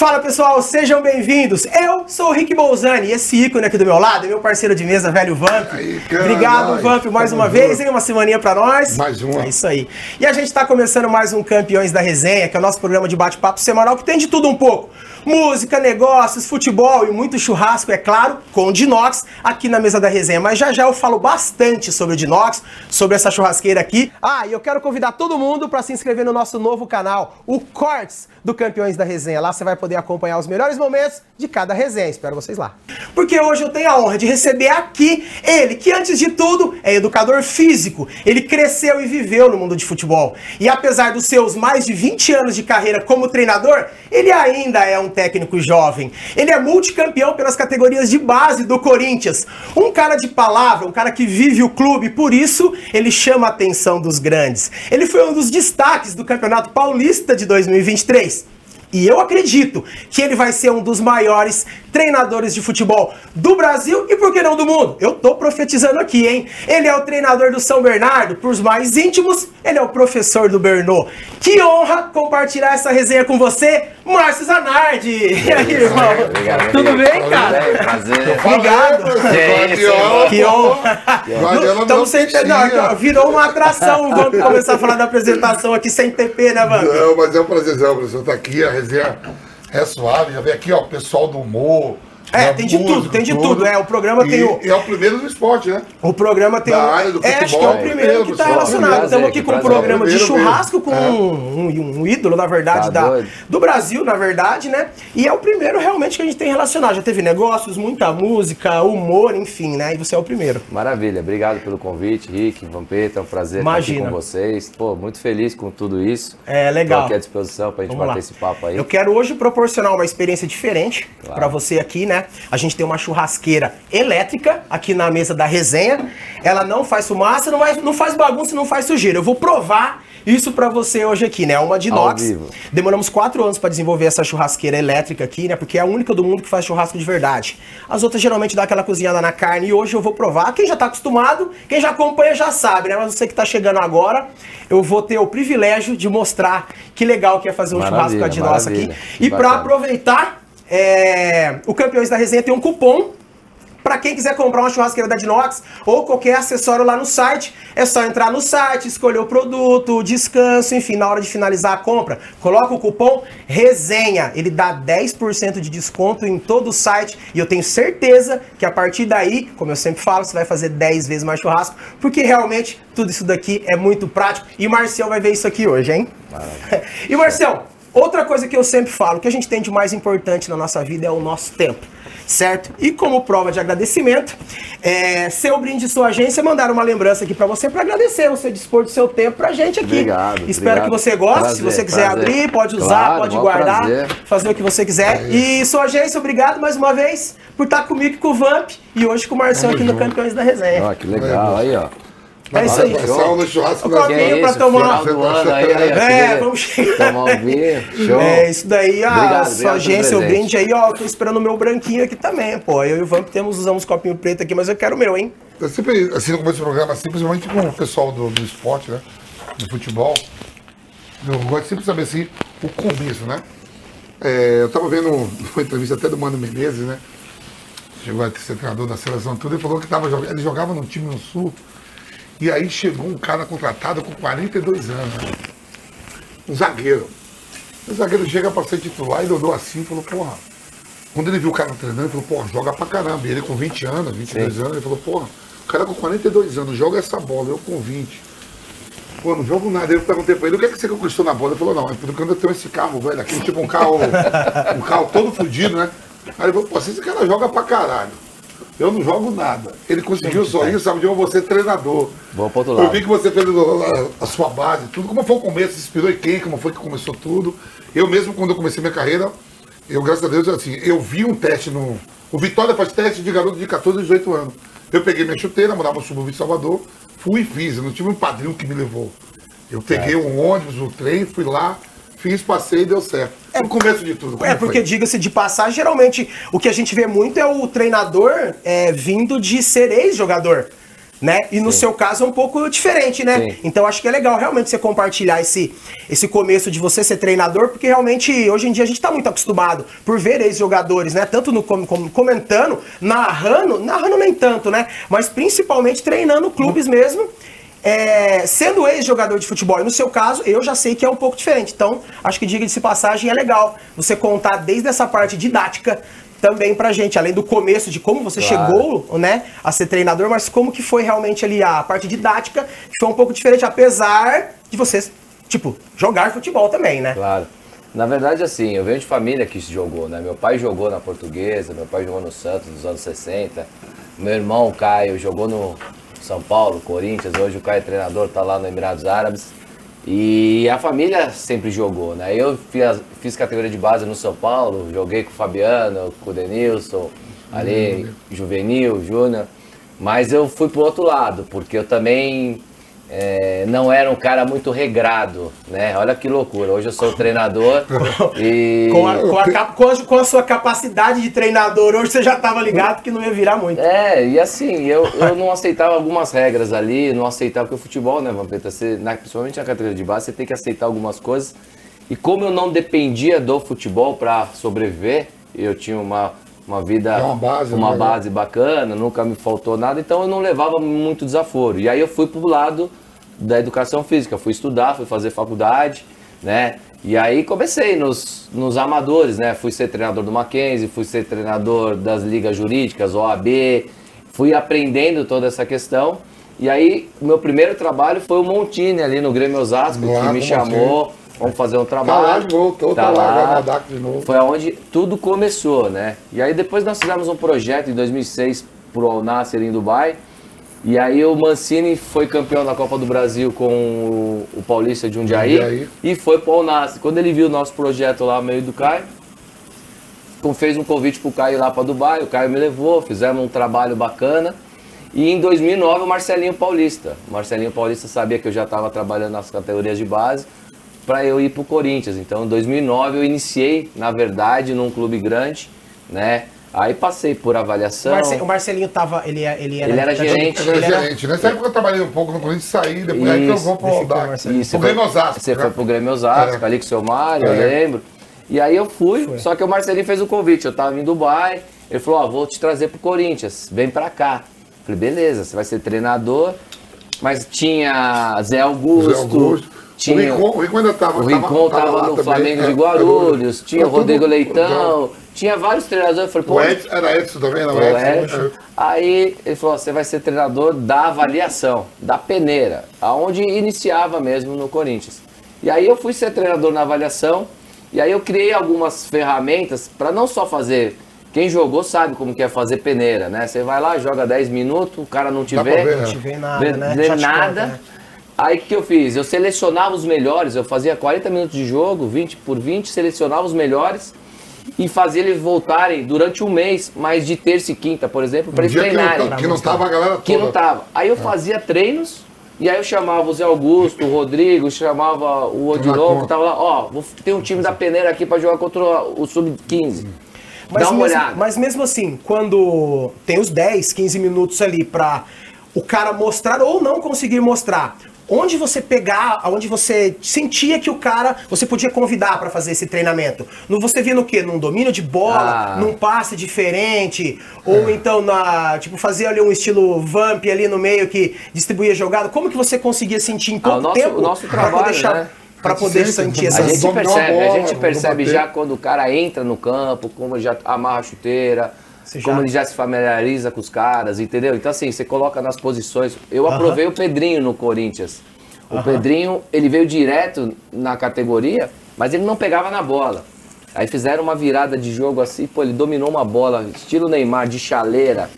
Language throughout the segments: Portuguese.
Fala pessoal, sejam bem-vindos. Eu sou o Rick Bolzani e esse ícone aqui do meu lado é meu parceiro de mesa, velho Vamp. Aí, Obrigado. Vamp, mais uma vez, hein? Uma semaninha pra nós. Mais uma. É isso aí. E a gente tá começando mais um Campeões da Resenha, que é o nosso programa de bate-papo semanal que tem de tudo um pouco. Música, negócios, futebol e muito churrasco, é claro, com o Dinox aqui na mesa da resenha. Mas já já eu falo bastante sobre o Dinox, sobre essa churrasqueira aqui. Ah, e eu quero convidar todo mundo para se inscrever no nosso novo canal, o Cortes do Campeões da Resenha. Lá você vai poder acompanhar os melhores momentos de cada resenha. Espero vocês lá. Porque hoje eu tenho a honra de receber aqui ele, que antes de tudo é educador físico. Ele cresceu e viveu no mundo de futebol. E apesar dos seus mais de 20 anos de carreira como treinador, ele ainda é um técnico jovem. Ele é multicampeão pelas categorias de base do Corinthians. Um cara de palavra, um cara que vive o clube, por isso ele chama a atenção dos grandes. Ele foi um dos destaques do Campeonato Paulista de 2023. E eu acredito que ele vai ser um dos maiores treinadores de futebol do Brasil e por que não do mundo? Eu tô profetizando aqui, hein? Ele é o treinador do São Bernardo, pros mais íntimos, ele é o professor do Bernô. Que honra compartilhar essa resenha com você, Márcio Zanardi. E aí, irmão? Obrigado, Tudo bem, cara? Bem, prazer. Obrigado. Que isso, irmão. Que honra. Estamos não sem não, Virou uma atração. Vamos começar a falar da apresentação aqui sem TP, né, mano? Não, mas é um prazerzão, professor, estar aqui, a resenha é suave, já vem aqui, ó, pessoal do humor. É, né, tem de tudo, tem de tudo. É, o programa tem o- E é o primeiro do esporte, né? O programa tem área do É, acho que é o primeiro que está relacionado. Estamos aqui com um programa de churrasco com. É. um, ídolo, na verdade, Tá da, do Brasil, na verdade, né? E é o primeiro realmente que a gente tem relacionado. Já teve negócios, muita música, humor, enfim, né? E você é o primeiro. Maravilha, obrigado pelo convite, Rick, Vampeta, é um prazer Imagina. estar aqui com vocês. Pô, muito feliz com tudo isso. É legal. Tô aqui à disposição pra gente Vamos bater lá. esse papo aí. Eu quero hoje proporcionar uma experiência diferente Claro. pra você aqui, né? A gente tem uma churrasqueira elétrica aqui na mesa da resenha. Ela não faz fumaça, não, vai- não faz bagunça, não faz sujeira. Eu vou provar isso pra você hoje aqui, né? Uma de inox. vivo. Demoramos quatro anos pra desenvolver essa churrasqueira elétrica aqui, né? Porque é a única do mundo que faz churrasco de verdade. As outras geralmente dá aquela cozinhada na carne e hoje eu vou provar. Quem já tá acostumado, quem já acompanha já sabe, né? Mas você que tá chegando agora, eu vou ter o privilégio de mostrar que legal que é fazer um Maravilha, churrasco com a de nossa aqui. E pra Bacana. aproveitar, é, o Campeões da Resenha tem um cupom Pra quem quiser comprar uma churrasqueira da Dinox ou qualquer acessório lá no site, é só entrar no site, escolher o produto, descanso, enfim, na hora de finalizar a compra, coloca o cupom RESENHA. Ele dá 10% de desconto em todo o site e eu tenho certeza que a partir daí, como eu sempre falo, você vai fazer 10 vezes mais churrasco, porque realmente tudo isso daqui é muito prático e o Marcião vai ver isso aqui hoje, hein? e Marcião, outra coisa que eu sempre falo, que a gente tem de mais importante na nossa vida é o nosso tempo certo? E como prova de agradecimento, é, seu brinde de sua agência mandaram uma lembrança aqui pra você pra agradecer você dispor do seu tempo pra gente aqui. Obrigado, Espero obrigado. que você goste. Prazer, Se você quiser prazer. abrir, pode usar, Claro, pode guardar, prazer. fazer o que você quiser. E sua agência, obrigado mais uma vez por estar comigo e com o Vamp e hoje com o Marcelo aqui no junto. Campeões da Resenha. Ó, que legal, aí ó. É isso aí. Sal no churrasco. O copinho é pra tomar. final do ano aí, aí, ó, É, vamos chegar. Tomar um vinho, show. É, isso daí, a Obrigado, sua obrigado agência, o brinde aí, ó, tô esperando o meu branquinho aqui também, pô. Eu e o Vamp temos, usamos copinho preto aqui, mas eu quero o meu, hein? Eu sempre, assim, no começo do programa, assim, principalmente com o pessoal do, do esporte, né? Do futebol, eu gosto de sempre saber, assim, o começo, né? É, eu tava vendo uma entrevista até do Mano Menezes, né? Chegou a ser treinador da seleção tudo, ele falou que tava, ele jogava num time no Sul, e aí chegou um cara contratado com 42 anos, um zagueiro. O zagueiro chega pra ser titular e ele olhou assim e falou, porra, quando ele viu o cara treinando, ele falou, porra, joga pra caramba. E ele com 20 anos, 22 anos, ele falou, porra, o cara com 42 anos, joga essa bola, eu com 20. Pô, não jogo nada. Eu perguntei pra ele, o que é que você conquistou na bola? Ele falou, não, é porque eu tenho esse carro, velho, aqui, tipo um carro, um carro todo fudido, né? Aí ele falou, pô, esse cara joga pra caralho. Eu não jogo nada. Ele conseguiu só isso, sabe? De eu vou ser treinador. Vamos pro outro Eu lado. vi que você fez a, a sua base, tudo. Como foi o começo? Se inspirou em quem? Como foi que começou tudo? Eu mesmo, quando eu comecei minha carreira, eu, graças a Deus, assim, eu vi um teste no. O Vitória faz teste de garoto de 14 a 18 anos. Eu peguei minha chuteira, morava no subúrbio de Salvador, fui e fiz. Eu não tive um padrinho que me levou. Eu peguei um ônibus, um trem, fui lá, fiz, passei e deu certo. É o começo de tudo. como É, porque, diga-se de passagem, geralmente o que a gente vê muito é o treinador é, vindo de ser ex-jogador. né? E no seu caso é um pouco diferente, né? Sim. Então acho que é legal realmente você compartilhar esse, esse começo de você ser treinador, porque realmente hoje em dia a gente tá muito acostumado por ver ex-jogadores, né? Tanto no com- com- comentando, narrando, narrando nem tanto, né? Mas principalmente treinando clubes mesmo. É, sendo ex-jogador de futebol, e no seu caso, eu já sei que é um pouco diferente. Então, acho que diga-se de passagem, é legal você contar desde essa parte didática também pra gente, além do começo de como você Claro. chegou né, a ser treinador, mas como que foi realmente ali a parte didática, que foi um pouco diferente, apesar de vocês, tipo, jogar futebol também, né? Claro. Na verdade, assim, eu venho de família que jogou, né? Meu pai jogou na Portuguesa, meu pai jogou no Santos nos anos 60. Meu irmão, Caio, jogou no São Paulo, Corinthians. Hoje o Caio é treinador, tá lá no Emirados Árabes. E a família sempre jogou, né? Eu fiz, fiz categoria de base no São Paulo, joguei com o Fabiano, com o Denilson, ali, juvenil, júnior. Mas eu fui pro outro lado, porque eu também é, não era um cara muito regrado, né? Olha que loucura. Hoje eu sou treinador e. Com a, com, a, com a- com a sua capacidade de treinador, hoje você já tava ligado que não ia virar muito. É, e assim, eu, eu não aceitava algumas regras ali, não aceitava, porque o futebol, né, Vampeta, você, na, principalmente na categoria de base, você tem que aceitar algumas coisas. E como eu não dependia do futebol para sobreviver, eu tinha uma, uma vida, É uma base, uma né? base bacana, nunca me faltou nada, então eu não levava muito desaforo. E aí eu fui pro lado da educação física, fui estudar, fui fazer faculdade, né? E aí comecei nos, nos amadores, né? Fui ser treinador do Mackenzie, fui ser treinador das ligas jurídicas, OAB, fui aprendendo toda essa questão. E aí, meu primeiro trabalho foi o Montini ali no Grêmio Osasco, Lá que me chamou, vamos fazer um Tá lá trabalho. de novo, tá, lá, DAC de novo. Foi onde tudo começou, né? E aí depois nós fizemos um projeto em 2006 pro Al Nasser em Dubai. E aí o Mancini foi campeão da Copa do Brasil com o, o Paulista de Jundiaí, Jundiaí. e foi pro Al Nasser. Quando ele viu o nosso projeto lá meio do Caio, fez um convite pro Caio ir lá para Dubai, o Caio me levou, fizemos um trabalho bacana. E em 2009 o Marcelinho Paulista. O Marcelinho Paulista sabia que eu já estava trabalhando nas categorias de base para eu ir pro Corinthians. Então em 2009 eu iniciei, na verdade, num clube grande, né? Aí passei por O, avaliação. Marce- o Marcelinho tava. Ele, é- ele era, Ele era gerente. Ele Ele era gerente. Nessa época eu trabalhei um pouco no Corinthians, saí, depois aí que eu Isso. vou pro Ele ficou, DAC. Marcelo. Isso, O você Grêmio foi- Osasco. Você né? foi pro Grêmio Osasco, É. ali com o seu Mário, eu É. lembro. E aí eu fui, só que o Marcelinho fez o convite. Eu tava em Dubai, ele falou: Ó, vou te trazer pro Corinthians, vem pra cá. Falei: beleza, você vai ser treinador. Mas tinha Zé Augusto, Zé Augusto. tinha. O Rincon, o Rincon ainda tava. O Rincon tava, lá no também, Flamengo é, de Guarulhos, era- tinha o era tudo- Rodrigo Leitão, tinha vários treinadores. Eu falei, pô, O Edson, era Edson também, não? o Edson, Edson. Aí ele falou: você vai ser treinador da avaliação, da peneira, aonde iniciava mesmo no Corinthians. E aí eu fui ser treinador na avaliação, e aí eu criei algumas ferramentas para não só fazer. Quem jogou sabe como que é fazer peneira, né? Você vai lá, joga 10 minutos, o cara não te Dá vê, ver, Não né? te vê nada, vê, né? vê nada. conta, né? Aí o que eu fiz? Eu selecionava os melhores, eu fazia 40 minutos de jogo, 20 por 20, selecionava os melhores e fazia eles voltarem durante um mês, mas de terça e quinta, por exemplo, para Um eles dia que treinarem. não, que não tava a galera toda. Que não tava. Aí eu fazia treinos, e aí eu chamava o Zé Augusto, o Rodrigo, chamava o Odilon, que tava lá, ó, vou ter um time da peneira aqui pra jogar contra o Sub-15. Mas, Dá uma mesmo, olhada. mas mesmo assim, quando tem os 10, 15 minutos ali pra o cara mostrar ou não conseguir mostrar, onde você pegar, onde você sentia que o cara, você podia convidar pra fazer esse treinamento? No, você via no quê? Num domínio de bola, Ah. num passe diferente, ou então na, tipo, fazer ali um estilo vamp ali no meio que distribuía jogada? Como que você conseguia sentir em pouco o nosso- tempo o nosso trabalho, cha- né? pra poder sentir né? A essas... gente a percebe, a bola, gente não percebe já quando o cara entra no campo, como já amarra a chuteira, Você já- como ele já se familiariza com os caras, entendeu? Então assim, você coloca nas posições. Eu aprovei o Pedrinho no Corinthians. O Pedrinho, ele veio direto na categoria, mas ele não pegava na bola. Aí fizeram uma virada de jogo assim, pô, ele dominou uma bola, estilo Neymar, de chaleira.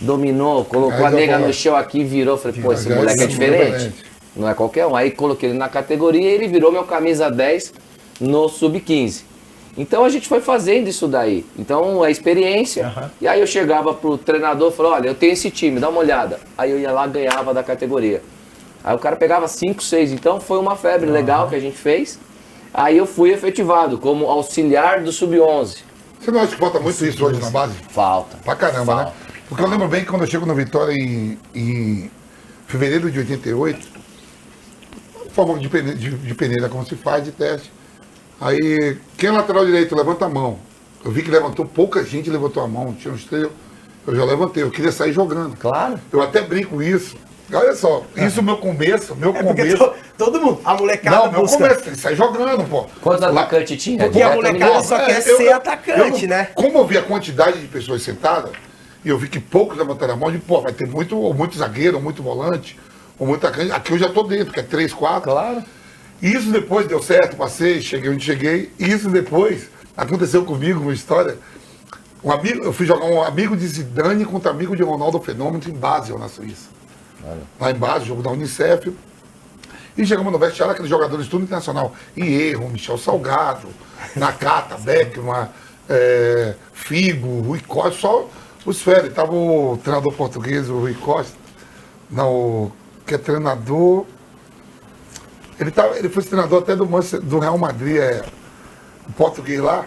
Dominou, colocou a nega no chão aqui, virou. Falei, pô, esse moleque é é diferente. diferente. Não é qualquer um. Aí coloquei ele na categoria e ele virou meu camisa 10 no sub-15. Então a gente foi fazendo isso daí. Então a experiência. Aham. E aí eu chegava pro treinador e falava: olha, eu tenho esse time, dá uma olhada. Aí eu ia lá ganhava da categoria. Aí o cara pegava 5, 6. Então foi uma febre legal que a gente fez. Aí eu fui efetivado como auxiliar do sub-11. Você não acha que falta muito isso hoje na base? Falta. Pra caramba, né? Falta. Porque eu lembro bem que quando eu chego no Vitória em, em, fevereiro de 88, forma de, pene- de, de peneira como se faz, de teste. Aí, quem é lateral direito, levanta a mão. Eu vi que levantou, pouca gente levantou a mão, tinha uns três. Eu já levantei, eu queria sair jogando. Claro. Eu até brinco isso. Olha só, isso é meu começo, meu É começo. to- todo mundo, a molecada Não, meu busca. começo, tem que sair jogando, pô. Quantos atacantes tinha? Porque a molecada só É, quer eu- ser eu- atacante, eu- né? Como eu vi a quantidade de pessoas sentadas, e eu vi que poucos levantaram a mão, de pô, vai ter muito, ou muito zagueiro, ou muito volante, ou muito atacante. Aqui eu já tô dentro, que é três, quatro. Claro. E isso depois deu certo, passei, cheguei onde cheguei. E isso depois aconteceu comigo, uma história. Um amigo, eu fui jogar um amigo de Zidane contra amigo de Ronaldo Fenômeno em Basel, na Suíça. Lá em Basel, jogo da Unicef. E chegamos no vestiário, aqueles jogadores tudo internacional. Hierro, Michel Salgado, Nakata, Beckman, é, Figo, Rui Costa, só os férias. Tava o treinador português, o Rui Costa, não, que é treinador. Ele, tá, ele foi treinador até do, Manchester- do Real Madrid, é, o português lá.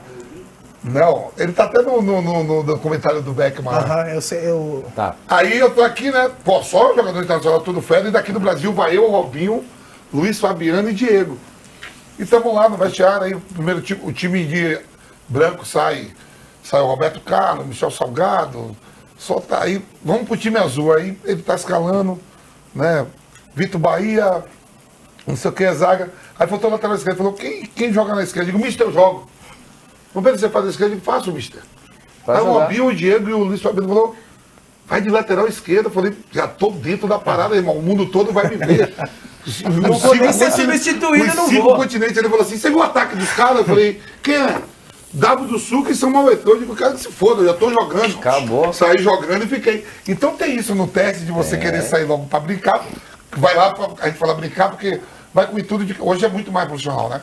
Não, ele tá até no, no, no- no documentário do Beckman. Aham, eu sei, eu. Tá. Aí eu tô aqui, né? Pô, só jogador internacional tudo fera, e daqui do Brasil vai eu, Robinho, Luiz Fabiano e Diego. E estamos lá no vestiário, aí o primeiro time, o time de branco sai, sai o Roberto Carlos, Michel Salgado, só tá aí, vamos pro time azul, aí ele tá escalando, né? Vitor Bahia, não sei o que, zaga. Aí faltou o lateral esquerdo, falou, quem, quem joga na esquerda? Eu digo, mister, eu jogo. Vamos ver se você faz a esquerda, eu digo, faço, mister. Vai Aí o. Robinho, o Diego e o Luiz Fabiano falou, vai de lateral esquerda. Eu falei, já tô dentro da parada, irmão. O mundo todo vai me ver. Não vou nem ser substituído, não cinco vou. continentes. Ele falou assim, você viu o ataque dos caras? Eu falei, quem é? Davo do Sul e São Mauetor. Eu digo, cara, que se foda, eu já tô jogando. Acabou. Saí jogando e fiquei. Então tem isso no teste de você querer sair logo pra brincar. Vai lá, pra, a gente fala brincar, porque vai com tudo de. Hoje é muito mais profissional, né?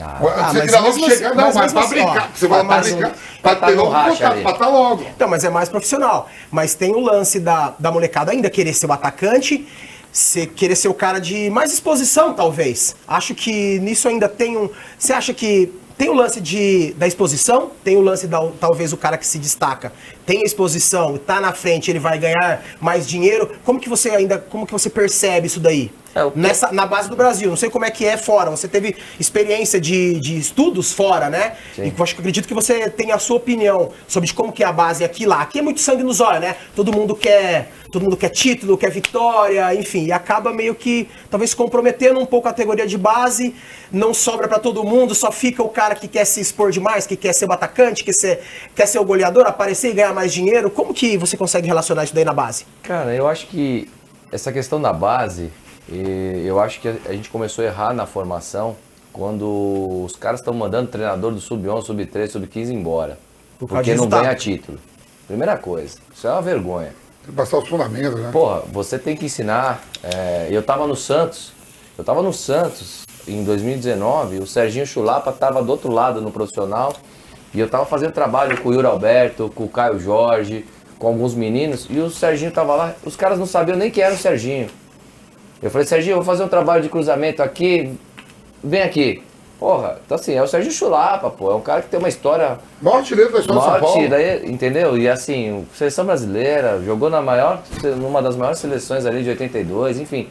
Ah. você mas queria logo assim- chegar, não, mas mas pra assim, brincar. você vai pra mas brincar, tá ter no logo racha contato, pra tá logo. Então, mas é mais profissional. Mas tem o lance da, da molecada ainda querer ser o atacante, ser, querer ser o cara de mais exposição, talvez. Acho que nisso ainda tem um. Você acha que tem o lance de, da exposição, tem o lance da talvez o cara que se destaca, tem exposição, tá na frente, ele vai ganhar mais dinheiro. Como que você ainda, como que você percebe isso daí? É, Nessa, na base do Brasil, não sei como é que é fora. Você teve experiência de, de estudos fora, né? Sim. E eu acho que acredito que você tem a sua opinião sobre como que é a base aqui e lá. Aqui é muito sangue nos olhos, né? Todo mundo quer, todo mundo quer título, quer vitória, enfim, e acaba meio que talvez comprometendo um pouco a categoria de base. Não sobra pra todo mundo, só fica o cara que quer se expor demais, que quer ser o atacante, que ser, quer ser o goleador, aparecer e ganhar mais dinheiro. Como que você consegue relacionar isso daí na base? Cara, eu acho que essa questão da base, eu acho que a gente começou a errar na formação quando os caras estão mandando o treinador do sub-11, sub-13, sub-15 embora. Por Porque não ganha título. Primeira coisa, isso é uma vergonha. Tem que passar os fundamentos, né? Porra, você tem que ensinar. é, eu tava no Santos, eu tava no Santos em 2019, o Serginho Chulapa tava do outro lado no profissional e eu tava fazendo trabalho com o Yuri Alberto, com o Caio Jorge, com alguns meninos e o Serginho tava lá, os caras não sabiam nem quem era o Serginho. Eu falei, Serginho, eu vou fazer um trabalho de cruzamento aqui, vem aqui. Porra, então assim, é o Serginho Chulapa, pô, é um cara que tem uma história Maior artilheiro da história de São Paulo. Daí, entendeu? E assim, seleção brasileira, jogou na maior, numa das maiores seleções ali de 82, enfim.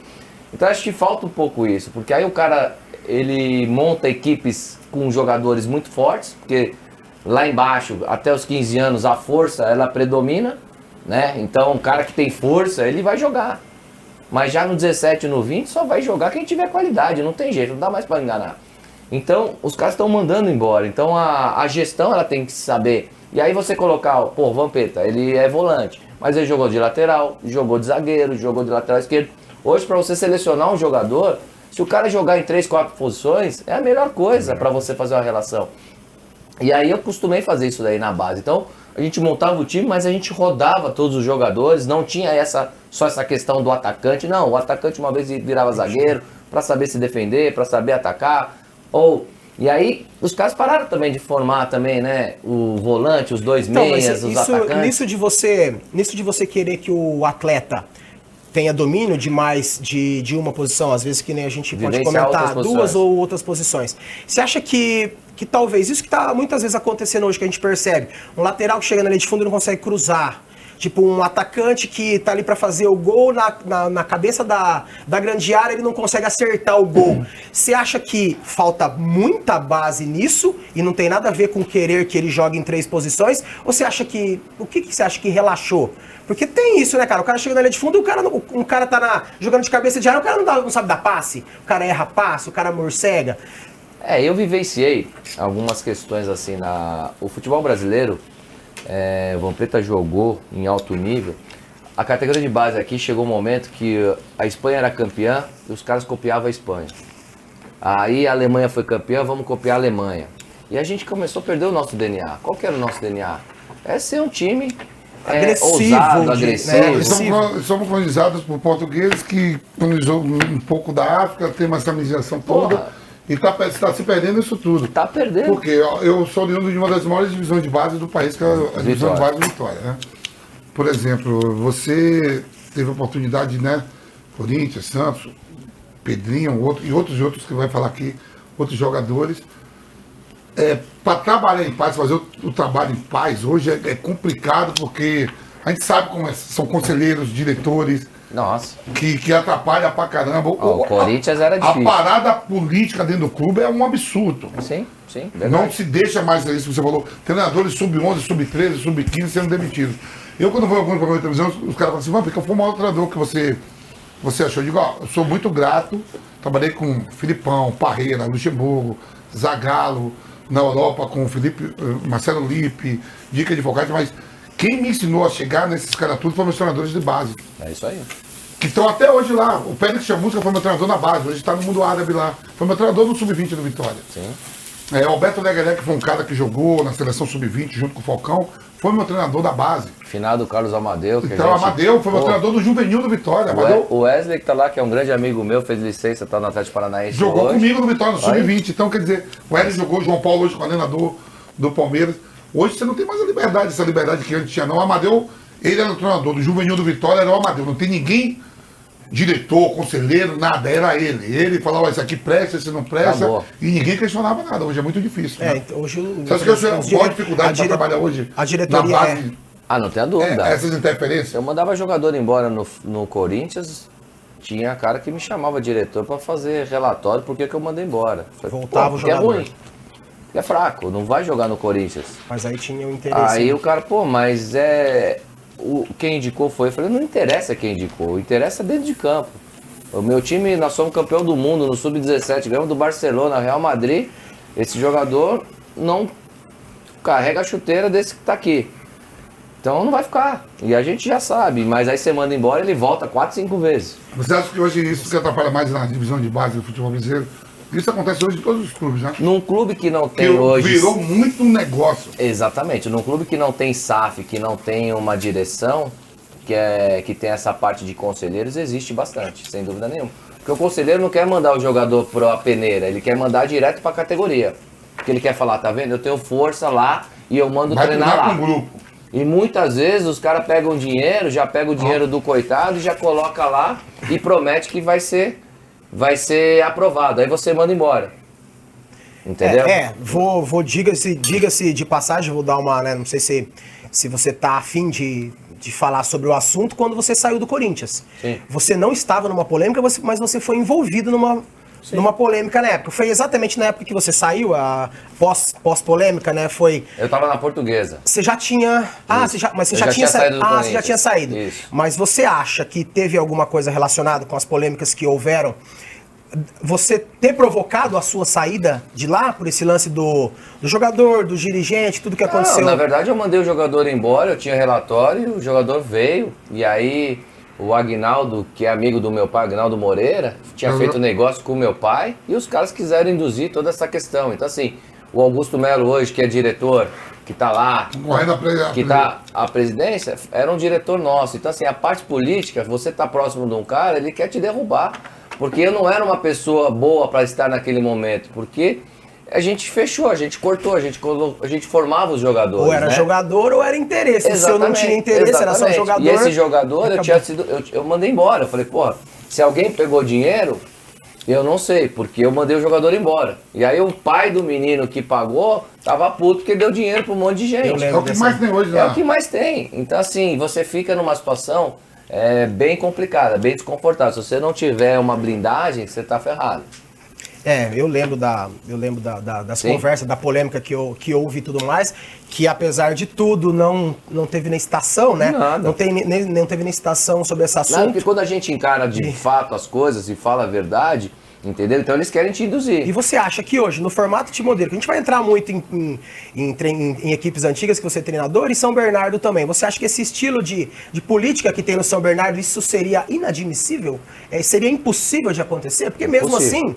Então acho que falta um pouco isso, porque aí o cara, ele monta equipes com jogadores muito fortes, porque lá embaixo, até os 15 anos, a força, ela predomina, né? Então um cara que tem força, ele vai jogar. Mas já no 17 e no 20 só vai jogar quem tiver qualidade, não tem jeito, não dá mais pra enganar. Então, os caras estão mandando embora. Então, a, a gestão ela tem que saber. E aí você colocar, pô, Vampeta, ele é volante, mas ele jogou de lateral, jogou de zagueiro, jogou de lateral esquerdo. Hoje, para você selecionar um jogador, se o cara jogar em três, quatro posições, é a melhor coisa para você fazer uma relação. E aí eu costumei fazer isso daí na base. Então, a gente montava o time, mas a gente rodava todos os jogadores, não tinha essa só essa questão do atacante, não. O atacante uma vez virava zagueiro para saber se defender, para saber atacar, ou e aí os caras pararam também de formar também, né, o volante, os dois Então, meias, os isso, atacantes. nisso de você, nisso de você querer que o atleta tenha domínio de mais de, de uma posição, às vezes que nem a gente pode comentar, duas posições. ou outras posições. Você acha que, que talvez isso que está muitas vezes acontecendo hoje que a gente percebe, um lateral que chega na linha de fundo e não consegue cruzar, Tipo, um atacante que tá ali para fazer o gol na, na, na, cabeça da, da grande área, ele não consegue acertar o gol. Você acha que falta muita base nisso e não tem nada a ver com querer que ele jogue em três posições? Ou você acha que. O que, que você acha que relaxou? Porque tem isso, né, cara? O cara chega na linha de fundo e o cara, um cara tá na, jogando de cabeça de área, o cara não, dá, não sabe dar passe, o cara erra passe, o cara morcega. É, eu vivenciei algumas questões assim na. O futebol brasileiro, é, o Vampeta jogou em alto nível. A categoria de base aqui chegou um momento que a Espanha era campeã e os caras copiavam a Espanha. Aí a Alemanha foi campeã, vamos copiar a Alemanha. E a gente começou a perder o nosso DNA. Qual que era o nosso DNA? É ser um time é, agressivo, ousado, agressivo. Né? Somos, somos colonizados por portugueses que colonizou um pouco da África, tem uma estabilização toda. E está tá se perdendo isso tudo. Está perdendo. Porque eu sou oriundo de uma das maiores divisões de base do país, que é a divisão de base de Vitória. Né? Por exemplo, você teve a oportunidade, né? Corinthians, Santos, Pedrinho outro, e outros e outros que vai falar aqui, outros jogadores. É, para trabalhar em paz, fazer o, o, trabalho em paz hoje é, é, complicado porque a gente sabe como é, são conselheiros, diretores, nossa. Que, que atrapalha pra caramba. Oh, o Corinthians era difícil. A parada política dentro do clube é um absurdo. Sim, sim. Verdade. Não se deixa mais isso, você falou. Treinadores sub-11, sub-13, sub-15 sendo demitidos. Eu, quando vou algum programa de televisão, os caras falam assim, mano, porque eu fui o maior treinador que você, você achou. Eu digo, ó, eu sou muito grato. Trabalhei com Filipão, Parreira, Luxemburgo, Zagallo, na Europa com Felipe, eh, Marcelo Lippe, Dica de Advogado, mas quem me ensinou a chegar nesses caras tudo foram meus treinadores de base. É isso aí. Que estão até hoje lá. O Pérez Chamusca foi meu treinador na base, hoje está no mundo árabe lá. Foi meu treinador no Sub-20 do Vitória. Sim. É, Alberto Negaré, que foi um cara que jogou na seleção Sub-20 junto com o Falcão, foi meu treinador da base. Final do Carlos Amadeu. Que então, gente... Amadeu foi meu Pô, treinador do Juvenil do Vitória. Amadeu... O Wesley que tá lá, que é um grande amigo meu, fez licença, tá no Atlético Paranaense. Jogou hoje. comigo no Vitória, no Sub-20. Então, quer dizer, o Wesley jogou, João Paulo hoje coordenador do Palmeiras. Hoje você não tem mais a liberdade, essa liberdade que antes tinha, não. O Amadeu, ele era o treinador do Juvenil do Vitória, era o Amadeu. Não tem ninguém, diretor, conselheiro, nada, era ele. Ele falava, isso aqui presta, isso não presta. Acabou. E ninguém questionava nada. Hoje é muito difícil. É, né? então, hoje Você acha que eu tenho maior dificuldade para trabalhar hoje? A diretoria na base, é... Ah, não tem a dúvida. É, essas interferências. Eu mandava jogador embora no, no Corinthians, tinha cara que me chamava diretor para fazer relatório porque que eu mandei embora. Falei, Voltava o jogador. É ruim é fraco, não vai jogar no Corinthians. Mas aí tinha o interesse. Aí o cara, pô, mas é. O, quem indicou foi. Eu falei, não interessa quem indicou, interessa dentro de campo. O meu time, nós somos campeão do mundo no Sub-17, ganhamos do Barcelona, Real Madrid. Esse jogador não carrega a chuteira desse que tá aqui. Então não vai ficar. E a gente já sabe, mas aí você manda embora ele volta 4, 5 vezes. Você acha que hoje isso que atrapalha mais na divisão de base do futebol brasileiro? Isso acontece hoje em todos os clubes, né? Num clube que não tem que hoje. Virou muito um negócio. Exatamente. Num clube que não tem SAF, que não tem uma direção, que, é, que tem essa parte de conselheiros, existe bastante, sem dúvida nenhuma. Porque o conselheiro não quer mandar o jogador para a peneira, ele quer mandar direto para a categoria. Porque ele quer falar, tá vendo? Eu tenho força lá e eu mando Vai treinar lá. Com grupo. E muitas vezes os caras pegam dinheiro, já pega o dinheiro do coitado e já coloca lá e promete que vai ser vai ser aprovado. Aí você manda embora. Entendeu? É, é vou, vou diga-se diga de passagem, vou dar uma, né, não sei se, se você tá afim de, de falar sobre o assunto quando você saiu do Corinthians. Sim. Você não estava numa polêmica, mas você foi envolvido numa, numa polêmica na época. Foi exatamente na época que você saiu, a pós-polêmica, pós né? Foi. Eu tava na portuguesa. Você já tinha. Ah, você já, mas você já, já, tinha, tinha saído. Ah, você já tinha saído. Isso. Mas você acha que teve alguma coisa relacionada com as polêmicas que houveram? você ter provocado a sua saída de lá por esse lance do, do jogador, do dirigente, tudo que aconteceu? Não, na verdade, eu mandei o jogador embora, eu tinha relatório, o jogador veio, e aí o Agnaldo, que é amigo do meu pai, Agnaldo Moreira, tinha uhum. feito negócio com o meu pai, e os caras quiseram induzir toda essa questão. Então, assim, o Augusto Melo hoje, que é diretor, que está lá, que está a presidência, era um diretor nosso. Então, assim, a parte política, você está próximo de um cara, ele quer te derrubar. Porque eu não era uma pessoa boa para estar naquele momento, porque a gente fechou, a gente cortou, a gente, a gente formava os jogadores. Ou era né? jogador ou era interesse. Exatamente, Se eu não tinha interesse, exatamente. era só jogador. E esse jogador eu tinha sido. Eu, eu mandei embora. Eu falei, pô, se alguém pegou dinheiro, Eu não sei, porque eu mandei o jogador embora. E aí o pai do menino que pagou tava puto porque deu dinheiro pra um monte de gente. É o que mais tem hoje É lá. o que mais tem. Então, assim, você fica numa situação é, bem complicada, bem desconfortável. Se você não tiver uma blindagem, você tá ferrado. É, eu lembro da, eu lembro da, da- das Sim. conversas, da polêmica que, eu, que houve e tudo mais, que apesar de tudo não, não teve nem citação, né? Nada. Não, tem, nem, não teve nem citação sobre esse Nada, assunto. porque quando a gente encara de fato as coisas e fala a verdade, entendeu? Então eles querem te induzir. E você acha que hoje, no formato de modelo, que a gente vai entrar muito em, em, em em- equipes antigas, que você é treinador, e São Bernardo também, você acha que esse estilo de, de política que tem no São Bernardo, isso seria inadmissível? É, seria impossível de acontecer? Porque mesmo Impossível. assim,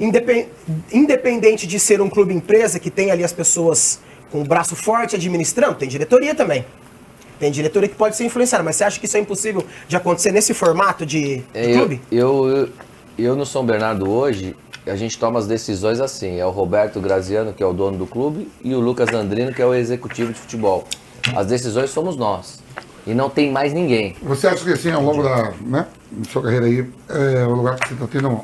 independente de ser um clube empresa que tem ali as pessoas com o braço forte administrando, tem diretoria também. Tem diretoria que pode ser influenciada, mas você acha que isso é impossível de acontecer nesse formato de, de É, clube? Eu, eu, eu no São Bernardo hoje, a gente toma as decisões assim. É o Roberto Graziano, que é o dono do clube, e o Lucas Andrino, que é o executivo de futebol. As decisões somos nós. E não tem mais ninguém. Você acha que assim, ao longo da né, sua carreira aí, é o lugar que você está tendo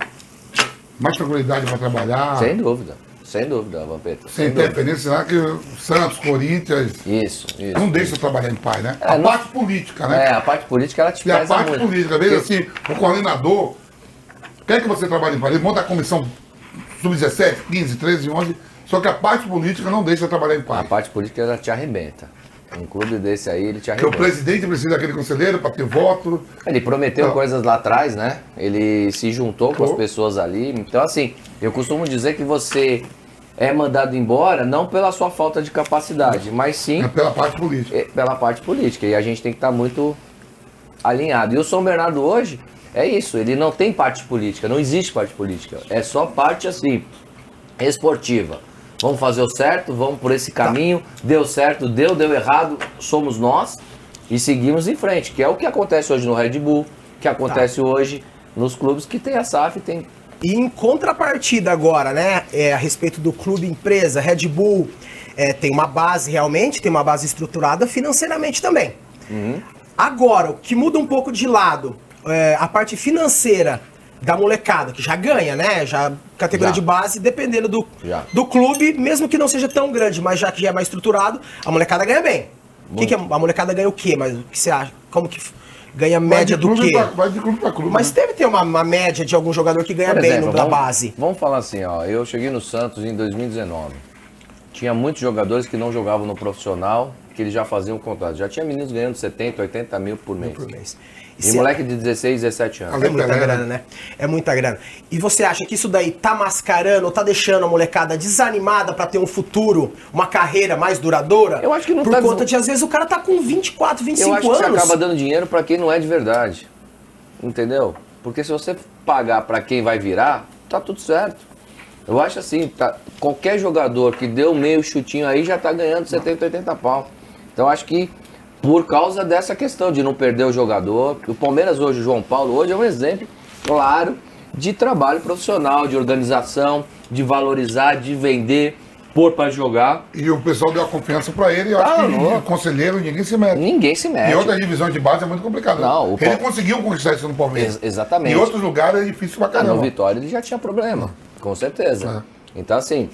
mais tranquilidade para trabalhar? Sem dúvida. Sem dúvida, Vampeta. Sem dúvida. interferência, será que o Santos, Corinthians, Isso, isso. não deixa trabalhar em paz, né? É, a não- parte política, né? É, a parte política ela te E a parte muito. política, Porque- assim, o coordenador quer que você trabalhe em paz, ele monta a comissão sub-17, 15, 13, 11, só que a parte política não deixa trabalhar em A paz. parte política ela te arrebenta. Um clube desse aí, ele te Porque o arrebenta. presidente precisa daquele conselheiro para ter voto. Ele prometeu Não. coisas lá atrás, né? Ele se juntou com as pessoas ali. Então, assim, eu costumo dizer que você é mandado embora não pela sua falta de capacidade, mas sim É pela parte política. eh, pela parte política. E a gente tem que estar muito alinhado. E o São Bernardo hoje é isso, ele não tem parte política, não existe parte política. É só parte assim, esportiva. Vamos fazer o certo, vamos por esse caminho, deu certo, deu, deu errado, somos nós. E seguimos em frente, que é o que acontece hoje no Red Bull, que acontece hoje nos clubes que tem a SAF, tem E em contrapartida agora, né, é, a respeito do clube empresa, Red Bull é, tem uma base realmente, tem uma base estruturada financeiramente também. Agora, o que muda um pouco de lado, é, a parte financeira da molecada, que já ganha, né, já categoria Já. de base, dependendo do, Já. do clube, mesmo que não seja tão grande, mas já que já é mais estruturado, a molecada ganha bem. O que que é- a molecada ganha o quê? Mas o que você acha? Como que ganha média do quê? pra- Vai de clube para clube. Mas né? deve ter uma, uma média de algum jogador que ganha Por bem exemplo, no, da base. Vamos falar assim, ó. Eu cheguei no Santos em 2019. Tinha muitos jogadores que não jogavam no profissional, que eles já faziam contrato. Já tinha meninos ganhando 70, 80 mil por mês. por mês. E E moleque de 16, 17 anos. É muita grana, né? É muita grana. E você acha que isso daí tá mascarando ou tá deixando a molecada desanimada pra ter um futuro, uma carreira mais duradoura? Eu acho que não Por tá conta des- de, às vezes, o cara tá com 24, 25 Eu acho que você anos. acaba dando dinheiro pra quem não é de verdade. Entendeu? Porque se você pagar pra quem vai virar, tá tudo certo. Eu acho assim, tá, qualquer jogador que deu meio chutinho aí já tá ganhando 70, 80 pau. Então acho que por causa dessa questão de não perder o jogador, o Palmeiras hoje, o João Paulo, hoje é um exemplo claro de trabalho profissional, de organização, de valorizar, de vender, pôr pra jogar. E o pessoal deu a confiança para ele. E eu Tá acho que louco. conselheiro ninguém se mete. Ninguém se mexe. Em outra divisão de base é muito complicado. Não, o ele Pal- conseguiu conquistar isso no Palmeiras. Ex- exatamente. Em outros lugares é difícil pra Ah, caramba. no Vitória ele já tinha problema, com certeza. Então, assim,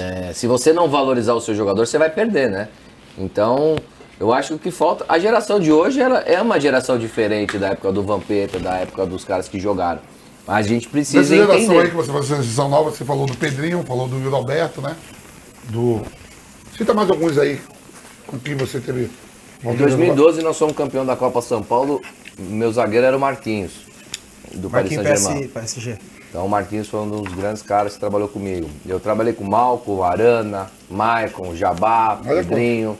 é, se você não valorizar o seu jogador, você vai perder, né? Então, eu acho que o que falta. A geração de hoje ela é uma geração diferente da época do Vampeta, da época dos caras que jogaram. Mas a gente precisa geração aí que entender. você faz essa decisão nova, você falou do Pedrinho, falou do Wildo Alberto, né? Do. Cita mais alguns aí com quem você teve. Em 2012 nós fomos campeão da Copa São Paulo. Meu zagueiro era o Marquinhos, do Paris Marquinhos Saint-Germain. PS, PSG. Então o Marquinhos foi um dos grandes caras que trabalhou comigo. Eu trabalhei com o Malco, Arana, Maicon, Jabá, Olha Pedrinho,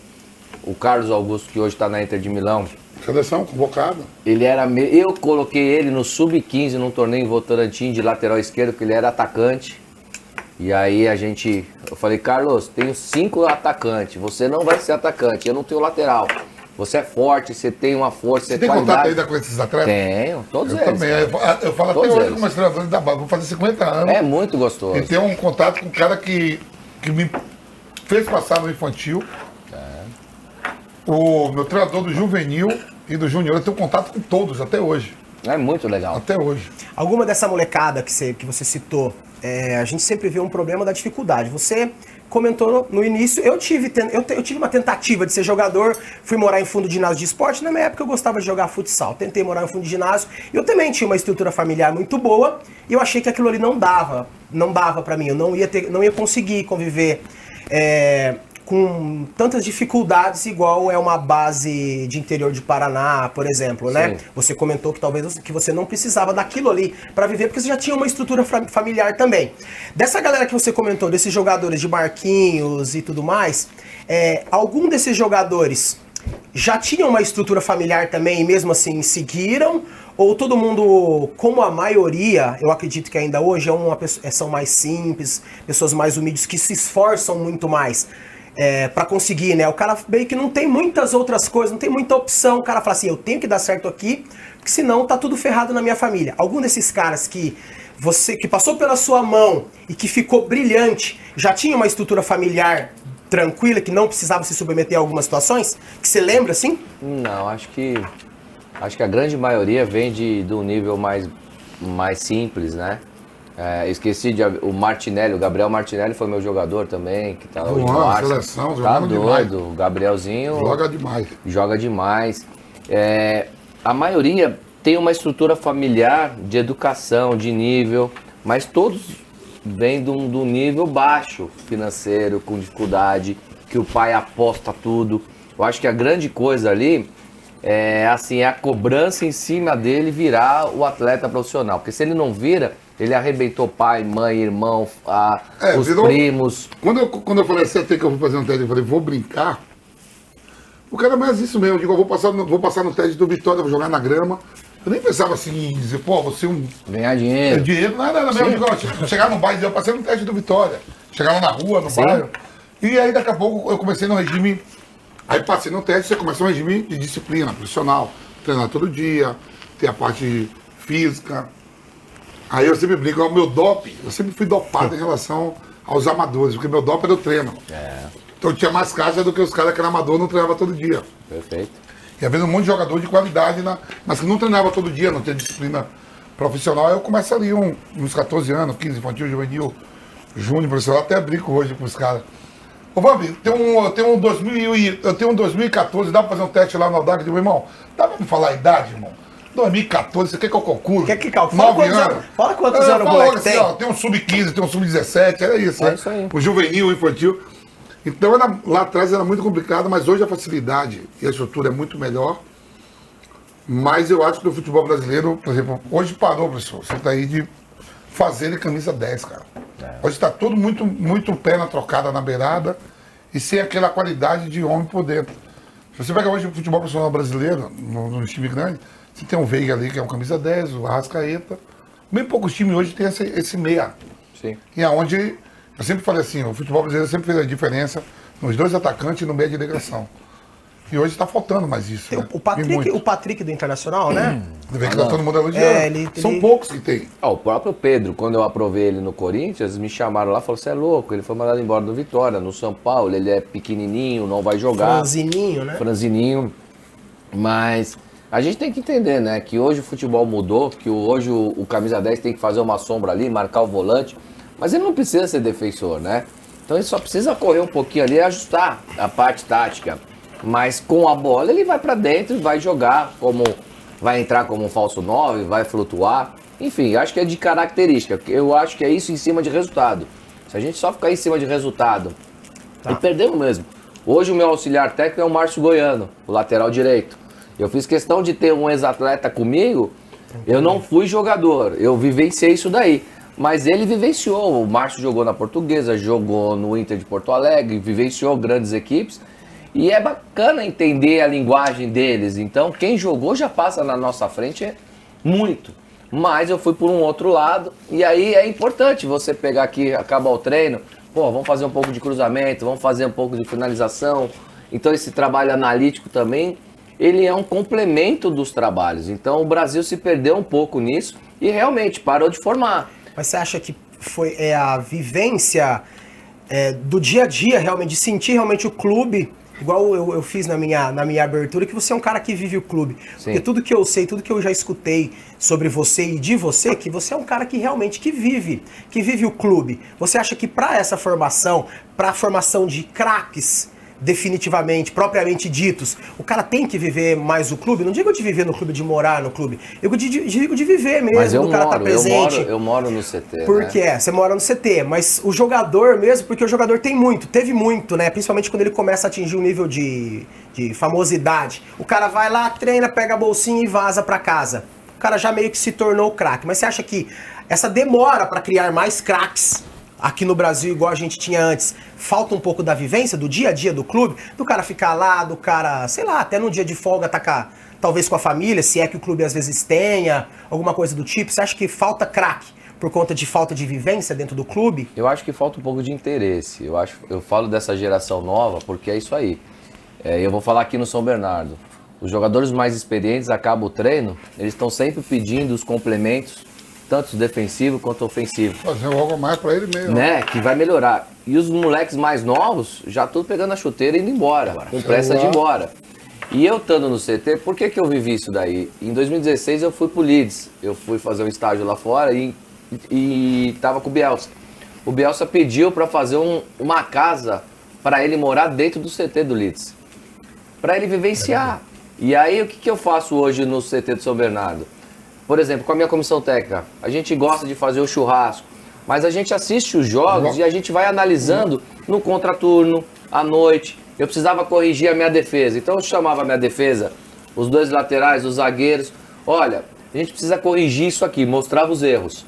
o Carlos Augusto, que hoje está na Inter de Milão. Seleção convocada. Ele era. me- Eu coloquei ele no Sub-15 num torneio em Votorantim de lateral esquerdo, porque ele era atacante. E aí a gente. Eu falei, Carlos, tenho cinco atacantes. Você não vai ser atacante, eu não tenho lateral. Você é forte, você tem uma força, Você tem é contato qualidade. ainda com esses atletas? Tenho, todos Eu eles. também. cara. Eu, eu falo até Todos hoje eles. com os treinadores da base. Vou fazer 50 anos. É muito gostoso. E ter um contato com um cara que, que me fez passar no infantil. O meu treinador do juvenil e do júnior, eu tenho contato com todos até hoje. É muito legal. Até hoje. Alguma dessa molecada que você, que você citou, é, a gente sempre vê um problema da dificuldade. Você comentou no início, eu tive, eu, eu, tive uma tentativa de ser jogador, fui morar em fundo de ginásio de esporte, na minha época eu gostava de jogar futsal, tentei morar em fundo de ginásio, eu também tinha uma estrutura familiar muito boa, e eu achei que aquilo ali não dava, não dava para mim, eu não ia, ter, não ia conseguir conviver é, com tantas dificuldades igual é uma base de interior de Paraná, por exemplo, né? Sim. Você comentou que talvez que você não precisava daquilo ali para viver porque você já tinha uma estrutura familiar também. Dessa galera que você comentou, desses jogadores de Marquinhos e tudo mais, é, algum desses jogadores já tinham uma estrutura familiar também e mesmo assim seguiram? Ou todo mundo, como a maioria, eu acredito que ainda hoje é uma, são mais simples, pessoas mais humildes que se esforçam muito mais é, para conseguir, né? O cara meio que não tem muitas outras coisas, não tem muita opção. O cara fala assim, eu tenho que dar certo aqui, porque senão tá tudo ferrado na minha família. Algum desses caras que você que passou pela sua mão e que ficou brilhante, já tinha uma estrutura familiar tranquila, que não precisava se submeter a algumas situações? Que você lembra, assim? Não, acho que acho que a grande maioria vem de, do nível mais, mais simples, né? É, esqueci de o Martinelli, o Gabriel Martinelli foi meu jogador também, que tá hoje no Arsenal. seleção, tá doido, demais. o Gabrielzinho joga demais. Joga demais. É, a maioria tem uma estrutura familiar de educação, de nível, mas todos vêm de um, de um nível baixo financeiro, com dificuldade, que o pai aposta tudo. Eu acho que a grande coisa ali é assim, é a cobrança em cima dele virar o atleta profissional. Porque se ele não vira, ele arrebentou pai, mãe, irmão, a, é, os virou... primos. Quando eu, quando eu falei até que eu vou fazer um teste, eu falei, vou brincar. O cara, mas isso mesmo, eu digo, eu vou passar, no, vou passar no teste do Vitória, vou jogar na grama. Eu nem pensava assim, dizer, pô, você um. Ganhar dinheiro. É, dinheiro, nada, nada mesmo. Eu digo, chegar no bairro, eu passei no teste do Vitória. Chegar lá na rua, no Sim. bairro. E aí, daqui a pouco, eu comecei no regime. Aí passei no teste, você começa um regime de disciplina profissional. Treinar todo dia, ter a parte física, Aí eu sempre brinco, o meu dope, eu sempre fui dopado em relação aos amadores, porque meu dope era o treino. É. Então eu tinha mais caixa do que os caras que eram amador não treinavam todo dia. Perfeito. E havia um monte de jogador de qualidade, na, mas que não treinava todo dia, não tinha disciplina profissional. Aí eu começo ali um, uns 14 anos, 15, infantil, juvenil, júnior, profissional, até brinco hoje com os caras. Ô, Vabi, tem um, tem um 2000, eu tenho um 2014, dá pra fazer um teste lá no Aldac? Eu digo, irmão, dá pra me falar a idade, irmão? 2014, você quer que eu calcule? Quer que calcule? Fala quantos anos, fala quantos anos o moleque assim, tem. Ó, tem um sub-15, tem um sub-17, era isso, é né? Isso aí. O juvenil, o infantil. Então era, lá atrás era muito complicado, mas hoje a facilidade e a estrutura é muito melhor. Mas eu acho que o futebol brasileiro, por exemplo, hoje parou, professor. Você está aí de fazer camisa 10, cara. É. Hoje está tudo muito, muito pé na trocada na beirada e sem aquela qualidade de homem por dentro. Se você pega hoje o futebol profissional brasileiro, no, no time grande, você tem o Veiga ali, que é um camisa 10, o Arrascaeta. Bem poucos times hoje tem esse, esse meia. Sim. E aonde, eu sempre falei assim, o futebol brasileiro sempre fez a diferença nos dois atacantes e no meio de ligação. E hoje está faltando mais isso. Né? O, Patrick, o Patrick do Internacional, né? Vê que tá todo mundo elogiando. É, ele, São ele... poucos que tem. Ah, o próprio Pedro, quando eu aprovei ele no Corinthians, me chamaram lá e falaram: você é louco, ele foi mandado embora do Vitória, no São Paulo, ele é pequenininho, não vai jogar. Franzininho, né? Franzininho. Mas a gente tem que entender, né, que hoje o futebol mudou, que hoje o, o, camisa 10 tem que fazer uma sombra ali, marcar o volante, mas ele não precisa ser defensor, né? Então ele só precisa correr um pouquinho ali e ajustar a parte tática. Mas com a bola ele vai para dentro e vai jogar como vai entrar como um falso 9, vai flutuar. Enfim, acho que é de característica. Eu acho que é isso em cima de resultado. Se a gente só ficar em cima de resultado, tá. e perdemos mesmo. Hoje o meu auxiliar técnico é o Márcio Goiano, o lateral direito. Eu fiz questão de ter um ex-atleta comigo. Eu não fui jogador, eu vivenciei isso daí. Mas ele vivenciou. O Márcio jogou na Portuguesa, jogou no Inter de Porto Alegre, vivenciou grandes equipes. E é bacana entender a linguagem deles. Então, quem jogou já passa na nossa frente muito. Mas eu fui por um outro lado. E aí é importante você pegar aqui, acabar o treino. Pô, vamos fazer um pouco de cruzamento, vamos fazer um pouco de finalização. Então, esse trabalho analítico também ele é um complemento dos trabalhos. Então o Brasil se perdeu um pouco nisso e realmente parou de formar. Mas você acha que foi é a vivência é, do dia a dia realmente, de sentir realmente o clube igual eu, eu, fiz na minha, na minha abertura, que você é um cara que vive o clube. Sim. Porque tudo que eu sei, tudo que eu já escutei sobre você e de você, que você é um cara que realmente que vive, que vive o clube. Você acha que para essa formação, para a formação de craques, definitivamente, propriamente ditos, o cara tem que viver mais o clube. Não digo de viver no clube, de morar no clube. Eu digo de, digo de viver mesmo, mas eu o cara moro, tá presente. Eu moro, eu moro no CT. Porque né? é, você mora no CT, mas o jogador mesmo, porque o jogador tem muito, teve muito, né? Principalmente quando ele começa a atingir um nível de, de famosidade. O cara vai lá, treina, pega a bolsinha e vaza para casa. O cara já meio que se tornou craque. Mas você acha que essa demora para criar mais craques aqui no Brasil, igual a gente tinha antes, falta um pouco da vivência, do dia a dia do clube, do cara ficar lá, do cara, sei lá, até no dia de folga tacar, tá talvez com a família, se é que o clube às vezes tenha, alguma coisa do tipo. Você acha que falta craque? Por conta de falta de vivência dentro do clube? Eu acho que falta um pouco de interesse. Eu acho, eu falo dessa geração nova porque é isso aí. É, eu vou falar aqui no São Bernardo. Os jogadores mais experientes acabam o treino, eles estão sempre pedindo os complementos tanto defensivo quanto ofensivo. Fazer algo mais para ele mesmo. Né? Que vai melhorar. E os moleques mais novos já tudo pegando a chuteira e indo embora, Agora, com pressa de ir embora. E eu estando no CT, por que, que eu vivi isso daí? Em 2016 eu fui pro Leeds, eu fui fazer um estágio lá fora e, e tava com o Bielsa. O Bielsa pediu para fazer um, uma casa para ele morar dentro do CT do Leeds. Para ele vivenciar. E aí o que, que eu faço hoje no CT de São Bernardo? Por exemplo, com a minha comissão técnica, a gente gosta de fazer o churrasco, mas a gente assiste os jogos e a gente vai analisando no contraturno, à noite. Eu precisava corrigir a minha defesa, então eu chamava a minha defesa, os dois laterais, os zagueiros. Olha, a gente precisa corrigir isso aqui, mostrava os erros.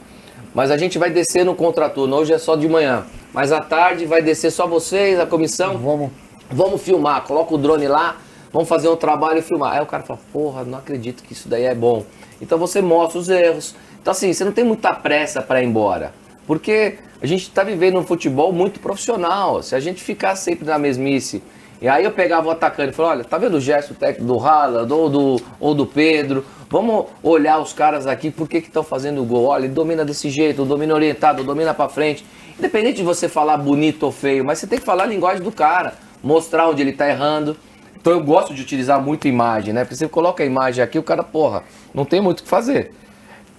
Mas a gente vai descer no contraturno, hoje é só de manhã. Mas à tarde vai descer só vocês, a comissão. Vamos. Vamos filmar, coloca o drone lá, vamos fazer um trabalho e filmar. Aí o cara fala, porra, não acredito que isso daí é bom. Então você mostra os erros. Então assim, você não tem muita pressa para ir embora. Porque a gente está vivendo um futebol muito profissional. Se a gente ficar sempre na mesmice. E aí eu pegava o atacante e falava, olha, tá vendo o gesto técnico do Haaland ou do, ou do Pedro? Vamos olhar os caras aqui, por que estão fazendo o gol? Olha, ele domina desse jeito, domina orientado, domina para frente. Independente de você falar bonito ou feio, mas você tem que falar a linguagem do cara, mostrar onde ele está errando. Então eu gosto de utilizar muito imagem, né? Porque você coloca a imagem aqui, o cara, porra, não tem muito o que fazer.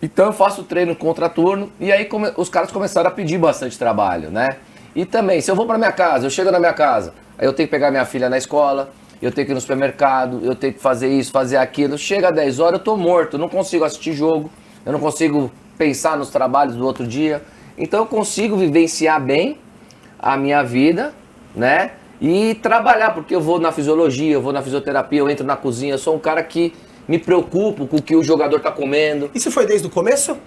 Então eu faço treino contra turno e aí come, os caras começaram a pedir bastante trabalho, né? E também, se eu vou para minha casa, eu chego na minha casa, aí eu tenho que pegar minha filha na escola, eu tenho que ir no supermercado, eu tenho que fazer isso, fazer aquilo. Chega às 10 horas, eu tô morto, eu não consigo assistir jogo, eu não consigo pensar nos trabalhos do outro dia. Então eu consigo vivenciar bem a minha vida, né? E trabalhar, porque eu vou na fisiologia, eu vou na fisioterapia, eu entro na cozinha, eu sou um cara que me preocupo com o que o jogador está comendo. Isso foi desde o começo?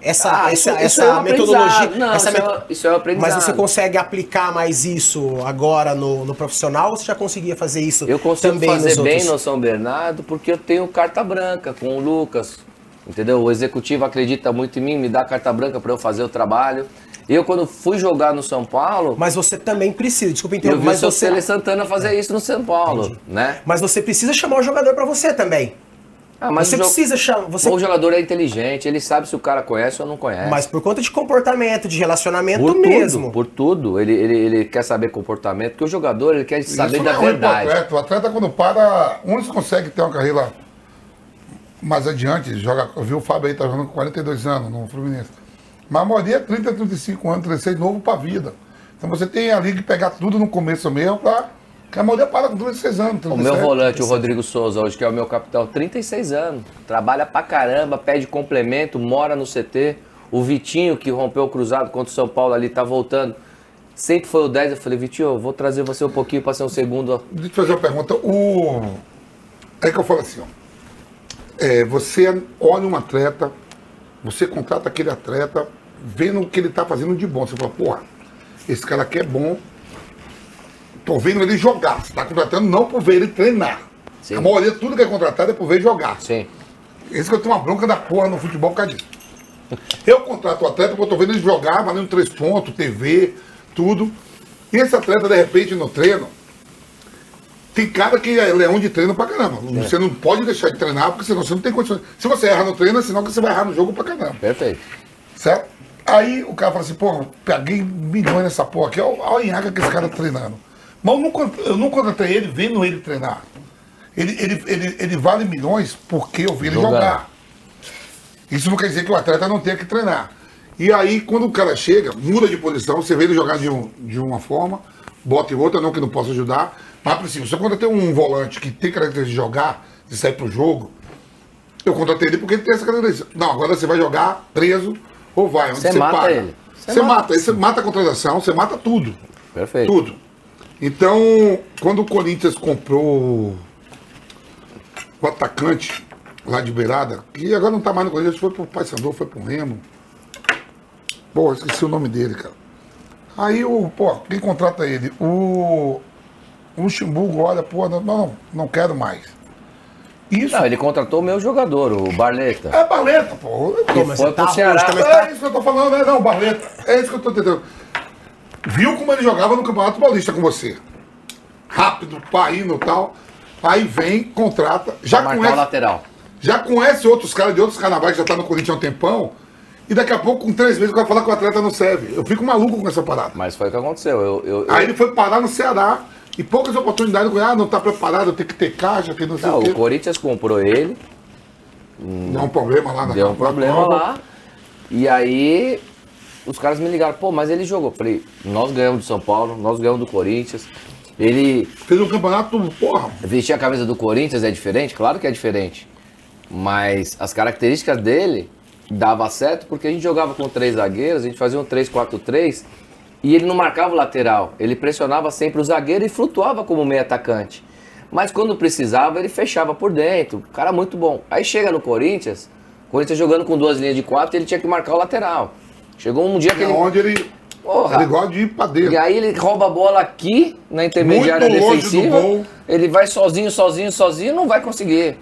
Essa, ah, essa, isso, essa é metodologia. Não, essa isso, é, isso é aprendizado. Mas você consegue aplicar mais isso agora no, no profissional ou você já conseguia fazer isso eu consigo também fazer bem outros? no São Bernardo porque eu tenho carta branca com o Lucas. Entendeu? O executivo acredita muito em mim, me dá carta branca para eu fazer o trabalho. Eu, quando fui jogar no São Paulo. Mas você também precisa, desculpa interromper. Eu vi mas o você... Tele Santana fazer é. isso no São Paulo, Entendi. né? Mas você precisa chamar o jogador para você também. Ah, mas você precisa chamar. Você... O jogador é inteligente, ele sabe se o cara conhece ou não conhece. Mas por conta de comportamento, de relacionamento por mesmo. Tudo, por tudo. Ele, ele, ele quer saber comportamento, porque o jogador ele quer saber Isso da é verdade. Atleta. O atleta, quando para, uns consegue ter uma carreira mais adiante. Joga, eu vi o Fábio aí, tá jogando com 42 anos no Fluminense. Mas a maioria é 30, 35 anos, 36 novo para a vida. Então você tem ali que pegar tudo no começo mesmo para. Que a maioria para com 36 anos. 37, o meu volante, 37. o Rodrigo Souza, hoje que é o meu capitão, 36 anos. Trabalha pra caramba, pede complemento, mora no CT. O Vitinho, que rompeu o cruzado contra o São Paulo ali, tá voltando. Sempre foi o 10. Eu falei, Vitinho, eu vou trazer você um pouquinho para ser um segundo. Deixa eu te fazer uma pergunta. O... É que eu falo assim, ó. É, você olha um atleta, você contrata aquele atleta vendo o que ele está fazendo de bom. Você fala, porra, esse cara aqui é bom. Tô vendo ele jogar. Você está contratando não por ver ele treinar. Sim. A maioria, tudo que é contratado é por ver jogar. Sim. Esse que eu tenho uma bronca da porra no futebol por causa disso. Eu contrato o atleta porque eu tô vendo ele jogar, valendo três pontos, TV, tudo. E esse atleta, de repente, no treino, tem cara que é leão de treino pra caramba. É. Você não pode deixar de treinar, porque senão você não tem condições. Se você erra no treino, é sinal que você vai errar no jogo pra caramba. Perfeito. Certo? Aí o cara fala assim, pô, peguei milhões nessa porra aqui, olha, a Inhaca que esse cara tá treinando. Mas eu não, eu não contratei ele vendo ele treinar. Ele, ele, ele, ele vale milhões porque eu vi ele Jogando. jogar. Isso não quer dizer que o atleta não tenha que treinar. E aí, quando o cara chega, muda de posição, você vê ele jogar de, um, de uma forma, bota em outra, não que não possa ajudar. Mas, por exemplo, se eu contratei um volante que tem característica de jogar, de sair pro jogo, eu contratei ele porque ele tem essa característica. Não, agora você vai jogar preso ou vai, onde Você você, mata paga. ele. Você Você mata. mata, você mata a contratação, você mata tudo. Perfeito. Tudo. Então, quando o Corinthians comprou o atacante lá de Beirada, que agora não tá mais no Corinthians, foi pro Paysandu, foi pro Remo. Pô, esqueci o nome dele, cara. Aí o, pô, quem contrata ele? O, o Luxemburgo olha, pô, não, não, não quero mais. Isso Não, ele contratou o meu jogador, o Barleta. é baleta, pô. Mas foi tá pro Ceará. tá- É isso que eu tô falando, né? Não, Barleta. É isso que eu tô tentando. Viu como ele jogava no Campeonato Paulista com você? Rápido, paindo e tal. Aí vem, contrata. Já Pra o conhece, lateral. já conhece outros caras de outros carnavais que já tá no Corinthians há um tempão. E daqui a pouco, com três meses, vai falar que o atleta não serve. Eu fico maluco com essa parada. Mas foi o que aconteceu. Eu, eu, eu- Aí ele foi parar no Ceará. E poucas oportunidades. Ah, não tá preparado, tem que ter caixa, tem não sei Não, o quê. o Corinthians comprou ele, Deu um problema lá na deu um problema Copa. lá. E aí os caras me ligaram, pô, mas ele jogou. Falei, nós ganhamos do São Paulo, nós ganhamos do Corinthians. Ele Fez um campeonato, porra. vestir a camisa do Corinthians é diferente? Claro que é diferente. Mas as características dele dava certo porque a gente jogava com três zagueiros, a gente fazia um 3-4-3 e ele não marcava o lateral. Ele pressionava sempre o zagueiro e flutuava como meio atacante. Mas quando precisava, ele fechava por dentro. Cara muito bom. Aí chega no Corinthians, o Corinthians jogando com duas linhas de quatro, ele tinha que marcar o lateral. Chegou um dia que É ele. onde ele, Porra. ele gosta de ir pra dentro. E aí ele rouba a bola aqui, na intermediária Muito defensiva. Ele vai sozinho, sozinho, sozinho, não vai conseguir.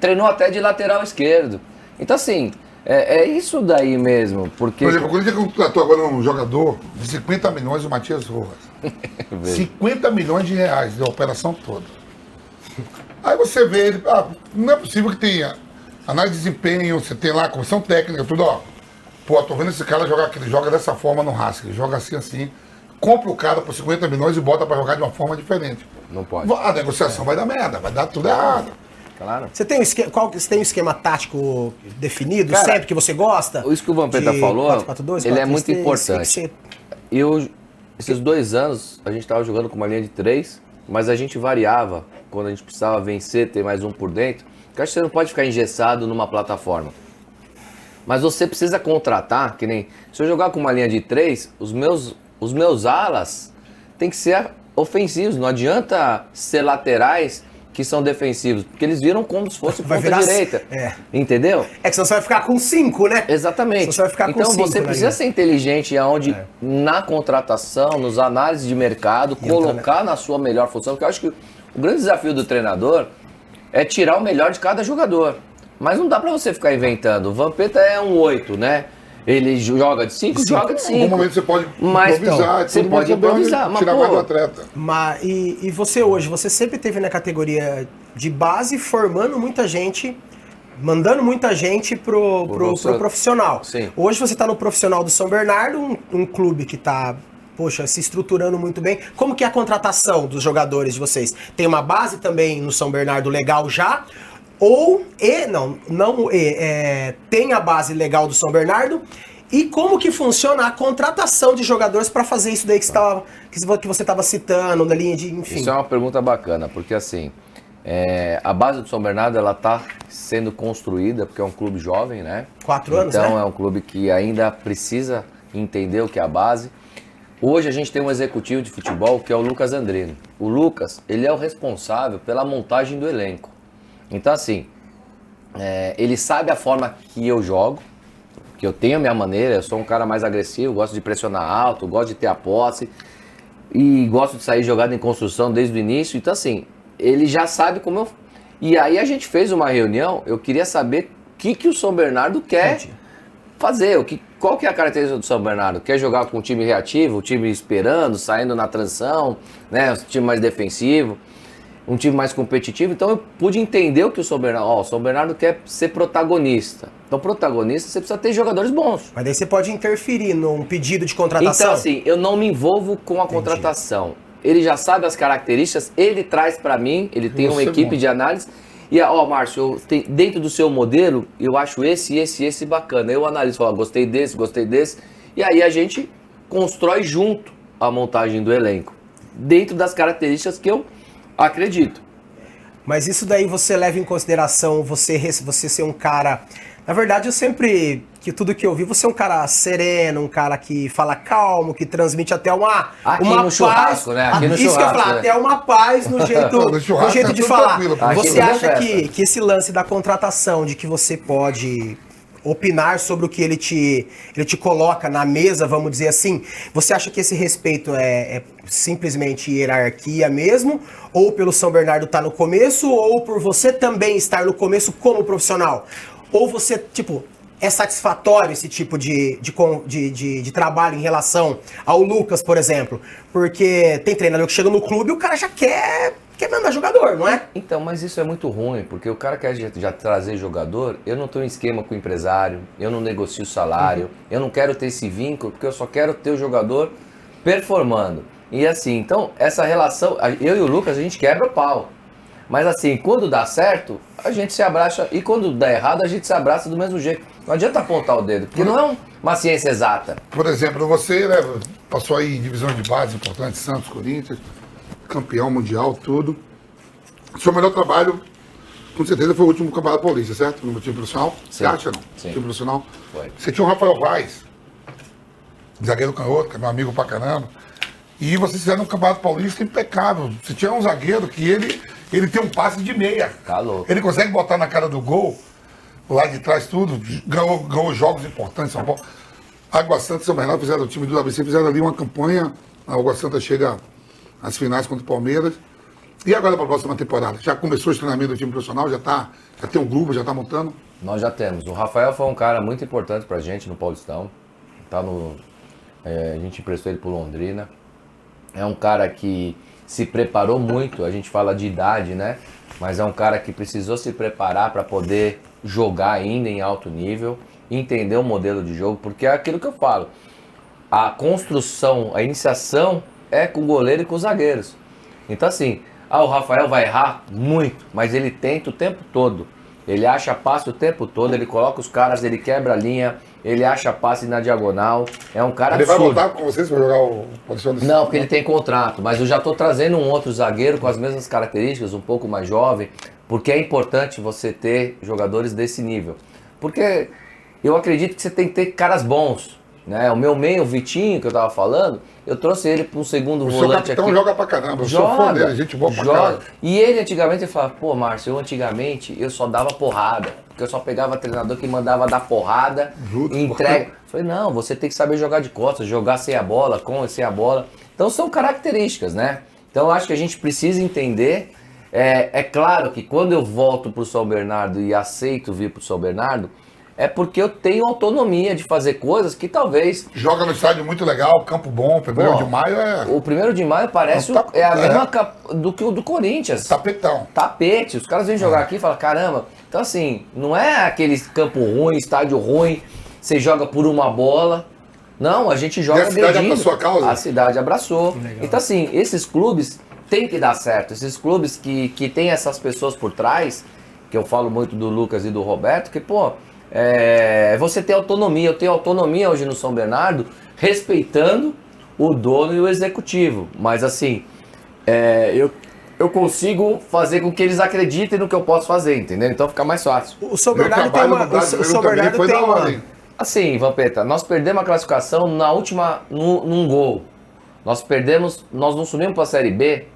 Treinou até de lateral esquerdo. Então, assim, é, é isso daí mesmo. Porque. Por exemplo, o Corinthians contratou agora um jogador de 50 milhões, o Matias Rojas. 50 milhões de reais da operação toda. Aí você vê ele, ah, não é possível que tenha análise de desempenho, você tem lá comissão técnica, tudo, ó. Pô, tô vendo esse cara jogar aqui, ele joga dessa forma no ele joga assim, assim. Compra o cara por 50 milhões e bota pra jogar de uma forma diferente. Não pode. A negociação vai dar merda, vai dar tudo errado. Claro. Você tem um esquema, qual, você tem um esquema tático definido Cara, sempre que você gosta? isso que o Vampeta falou, 4-4-2, ele é muito 4-3-3, importante. Eu, esses dois anos, a gente tava jogando com uma linha de três, mas a gente variava quando a gente precisava vencer, ter mais um por dentro. Porque acho que você não pode ficar engessado numa plataforma. Mas você precisa contratar, que nem. Se eu jogar com uma linha de três, os meus, os meus alas tem que ser ofensivos. Não adianta ser laterais que são defensivos, porque eles viram como se fosse Vai ponta direita. é. Entendeu? É que senão você vai ficar com 5, né? Exatamente. Você vai ficar com então cinco você na precisa linha. ser inteligente aonde É. na contratação, nos análises de mercado, E colocar na sua melhor função, porque eu acho que o grande desafio do treinador é tirar o melhor de cada jogador. Mas não dá pra você ficar inventando. O Vampeta é um 8, né? Ele joga de 5, joga de Em algum 5. momento você pode Mas, improvisar, então, você pode improvisar, mas, tirar pô, mais do atleta. Mas, e, e você hoje, você sempre teve na categoria de base formando muita gente, mandando muita gente pro, pro, profissional. pro profissional. Sim. Hoje você está no profissional do São Bernardo, um, um clube que está, poxa, se estruturando muito bem. Como que é a contratação dos jogadores de vocês? Tem uma base também no São Bernardo legal já? Ou, e, não, não, e, é, tem a base legal do São Bernardo e como que funciona a contratação de jogadores para fazer isso daí que você tava- que você estava citando, na linha de, enfim. Isso é uma pergunta bacana, porque assim, é, a base do São Bernardo ela está sendo construída, porque é um clube jovem, né? Quatro anos, Então né? é um clube que ainda precisa entender o que é a base. Hoje a gente tem um executivo de futebol que é o Lucas Andrino. O Lucas, ele é o responsável pela montagem do elenco. Então assim, é, ele sabe a forma que eu jogo, que eu tenho a minha maneira, eu sou um cara mais agressivo, gosto de pressionar alto, gosto de ter a posse e gosto de sair jogado em construção desde o início. Então, assim, ele já sabe como eu. E aí a gente fez uma reunião, eu queria saber o que, que o São Bernardo quer Entendi. fazer. O que, qual que é a característica do São Bernardo? Quer jogar com um time reativo, o time esperando, saindo na transição, né? Um time mais defensivo, um time mais competitivo. Então eu pude entender o que o São Bernardo. Ó, o São Bernardo quer ser protagonista. Então, protagonista, você precisa ter jogadores bons. Mas daí você pode interferir num pedido de contratação. Então, assim, eu não me envolvo com a contratação. ele já sabe as características, ele traz para mim, ele tem uma Você equipe monta. de análise. E, ó, Márcio, te- dentro do seu modelo, eu acho esse, esse, esse bacana. Eu analiso, falo, gostei desse, gostei desse. E aí a gente constrói junto a montagem do elenco. Dentro das características que eu acredito. Mas isso daí você leva em consideração você, você ser um cara. Na verdade, eu sempre. Que tudo que eu vi, você é um cara sereno, um cara que fala calmo, que transmite até uma. Aqui uma no churrasco, né? Aqui no isso que eu falar, né? até uma paz no jeito, No no churrasco jeito é de falar. Você acha que, que esse lance da contratação, de que você pode opinar sobre o que ele te, ele te coloca na mesa, vamos dizer assim, você acha que esse respeito é, é simplesmente hierarquia mesmo? Ou pelo São Bernardo estar no começo, ou por você também estar no começo como profissional? Ou você, tipo, é satisfatório esse tipo de, de, de, de trabalho em relação ao Lucas, por exemplo? Porque tem treinador que chega no clube e o cara já quer, quer mandar jogador, não é? Então, mas isso é muito ruim, porque o cara quer já, já trazer jogador, eu não tenho um esquema com o empresário, eu não negocio salário, eu não quero ter esse vínculo, porque eu só quero ter o jogador performando. E assim, então, essa relação, eu e o Lucas, a gente quebra o pau. Mas assim, quando dá certo, a gente se abraça, e quando dá errado, a gente se abraça do mesmo jeito. Não adianta apontar o dedo, porque não é um- uma ciência exata. Por exemplo, você né, passou aí em divisões de base importantes, Santos, Corinthians, campeão mundial, tudo. Seu melhor trabalho, com certeza, foi o último Campeonato Paulista, certo? No time profissional? Você Sim. acha, não? Sim. Time profissional? Foi. Você tinha o Rafael Vaz, zagueiro canhoto, que é meu amigo pra caramba. E vocês fizeram um Campeonato Paulista impecável. Você tinha um zagueiro que ele, ele tem um passe de meia. Tá louco. Ele consegue botar na cara do gol, lá de trás tudo, ganhou, ganhou jogos importantes em São Paulo. Água Santa e São Bernardo fizeram o time do ABC, fizeram ali uma campanha. A Água Santa chega às finais contra o Palmeiras. E agora para a próxima temporada? Já começou o treinamento do time profissional? Já, tá, já tem um grupo, já está montando? Nós já temos. O Rafael foi um cara muito importante pra gente no Paulistão. Tá no, é, a gente emprestou ele pro Londrina. É um cara que se preparou muito. A gente fala de idade, né? Mas é um cara que precisou se preparar para poder jogar ainda em alto nível, entender o modelo de jogo, porque é aquilo que eu falo. A construção, a iniciação é com o goleiro e com os zagueiros. Então assim, ah, o Rafael vai errar muito, mas ele tenta o tempo todo. Ele acha passe o tempo todo, ele coloca os caras, ele quebra a linha, ele acha passe na diagonal. É um cara ele vai absurdo. voltar com vocês para jogar o posição desse Não, porque ele tem contrato, mas eu já estou trazendo um outro zagueiro com as mesmas características, um pouco mais jovem, porque é importante você ter jogadores desse nível. Porque eu acredito que você tem que ter caras bons. Né? O meu meio, o Vitinho, que eu tava falando, eu trouxe ele para um segundo O seu volante capitão aqui. joga pra caramba. Eu sou fã dele, gente boa pra joga. caramba. E ele antigamente ele falava, pô, Márcio, eu antigamente eu só dava porrada. Porque eu só pegava treinador que mandava dar porrada, Justo, entrega. Falei, não, você tem que saber jogar de costas, jogar sem a bola, com e sem a bola. Então são características, né? Então eu acho que a gente precisa entender. É, é claro que quando eu volto pro São Bernardo e aceito vir pro São Bernardo, é porque eu tenho autonomia de fazer coisas que talvez Joga no estádio muito legal, campo bom, fevereiro Pô, de maio é o primeiro de maio parece É o- é a mesma é. do que o do Corinthians. tapetão. Tapete, os caras vêm jogar É. aqui e falam, caramba. Então assim, não é aquele campo ruim, estádio ruim, você joga por uma bola. Não, a gente joga a cidade agredindo. abraçou a causa? A cidade abraçou. Legal. Então assim, esses clubes têm que dar certo. Esses clubes que, que tem essas pessoas por trás, que eu falo muito do Lucas e do Roberto, que, pô, é, você tem autonomia. Eu tenho autonomia hoje no São Bernardo, respeitando o dono e o executivo. Mas assim, é, eu, eu consigo fazer com que eles acreditem no que eu posso fazer, entendeu? Então fica mais fácil. O São Bernardo tem uma. no O São Bernardo foi tem uma. Assim, Vampeta, nós perdemos a classificação na última, no, num gol. Nós perdemos, nós não subimos para a Série B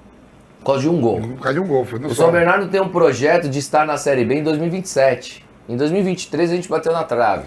por causa de um gol. Por causa de um gol. Não O. São Bernardo tem um projeto de estar na Série B em 2027. Em 2023 a gente bateu na trave.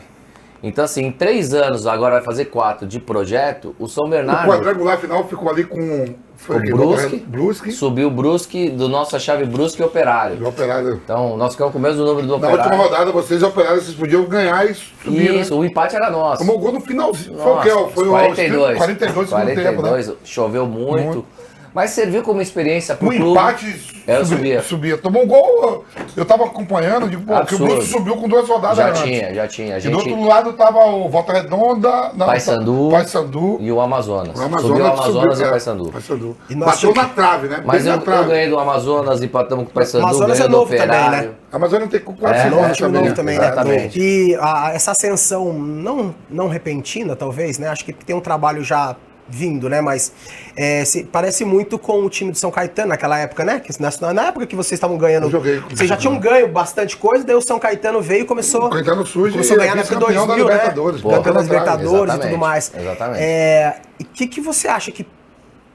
Então, assim, em três anos, agora vai fazer quatro de projeto, o São O Bernardo quadrangular final ficou ali com. Foi O Brusque. Brusque. subiu o Brusque do nossa chave Brusque e Operário. E o Operário. Então, nós ficamos com o mesmo número do Na última Operário. rodada, vocês e o Operário, vocês podiam ganhar e subir. Isso, o empate era nosso. Tomou gol no finalzinho. Foi o Nossa, que? Foi o 42. 42 segundo tempo, né? 42, choveu muito. Muito. Mas serviu como experiência pro O clube. empate É, eu subia, subia. Tomou um gol, eu tava acompanhando, digo, pô, que o. Bruce subiu com duas rodadas Já antes. tinha, já tinha. A E do gente... outro lado tava o Volta Redonda, não, Paysandu. Paysandu, E o Amazonas. o Amazonas. subiu o Amazonas subiu, e o é, Paysandu. Paysandu. E Bateu na trave, né? Mas eu, na trave. eu ganhei do Amazonas, empatamos com o Paysandu, Amazonas é novo também, né? A Amazônia tem quase É, Novo, anos time novo também, né? exatamente. E a- essa ascensão não, não repentina, talvez, né? Acho que tem um trabalho já vindo, né? Mas é, se- parece muito com o time do São Caetano naquela época, né? Que na, na época que vocês estavam ganhando. Eu joguei Vocês já o tinhão ganho bastante coisa, daí o São Caetano veio e começou. O Caetano surge começou a e é ganhar na época vice-campeão da 2000, né? Libertadores, pô. Campeão Atrás, Libertadores e tudo mais. exatamente. É, e o que, que você acha que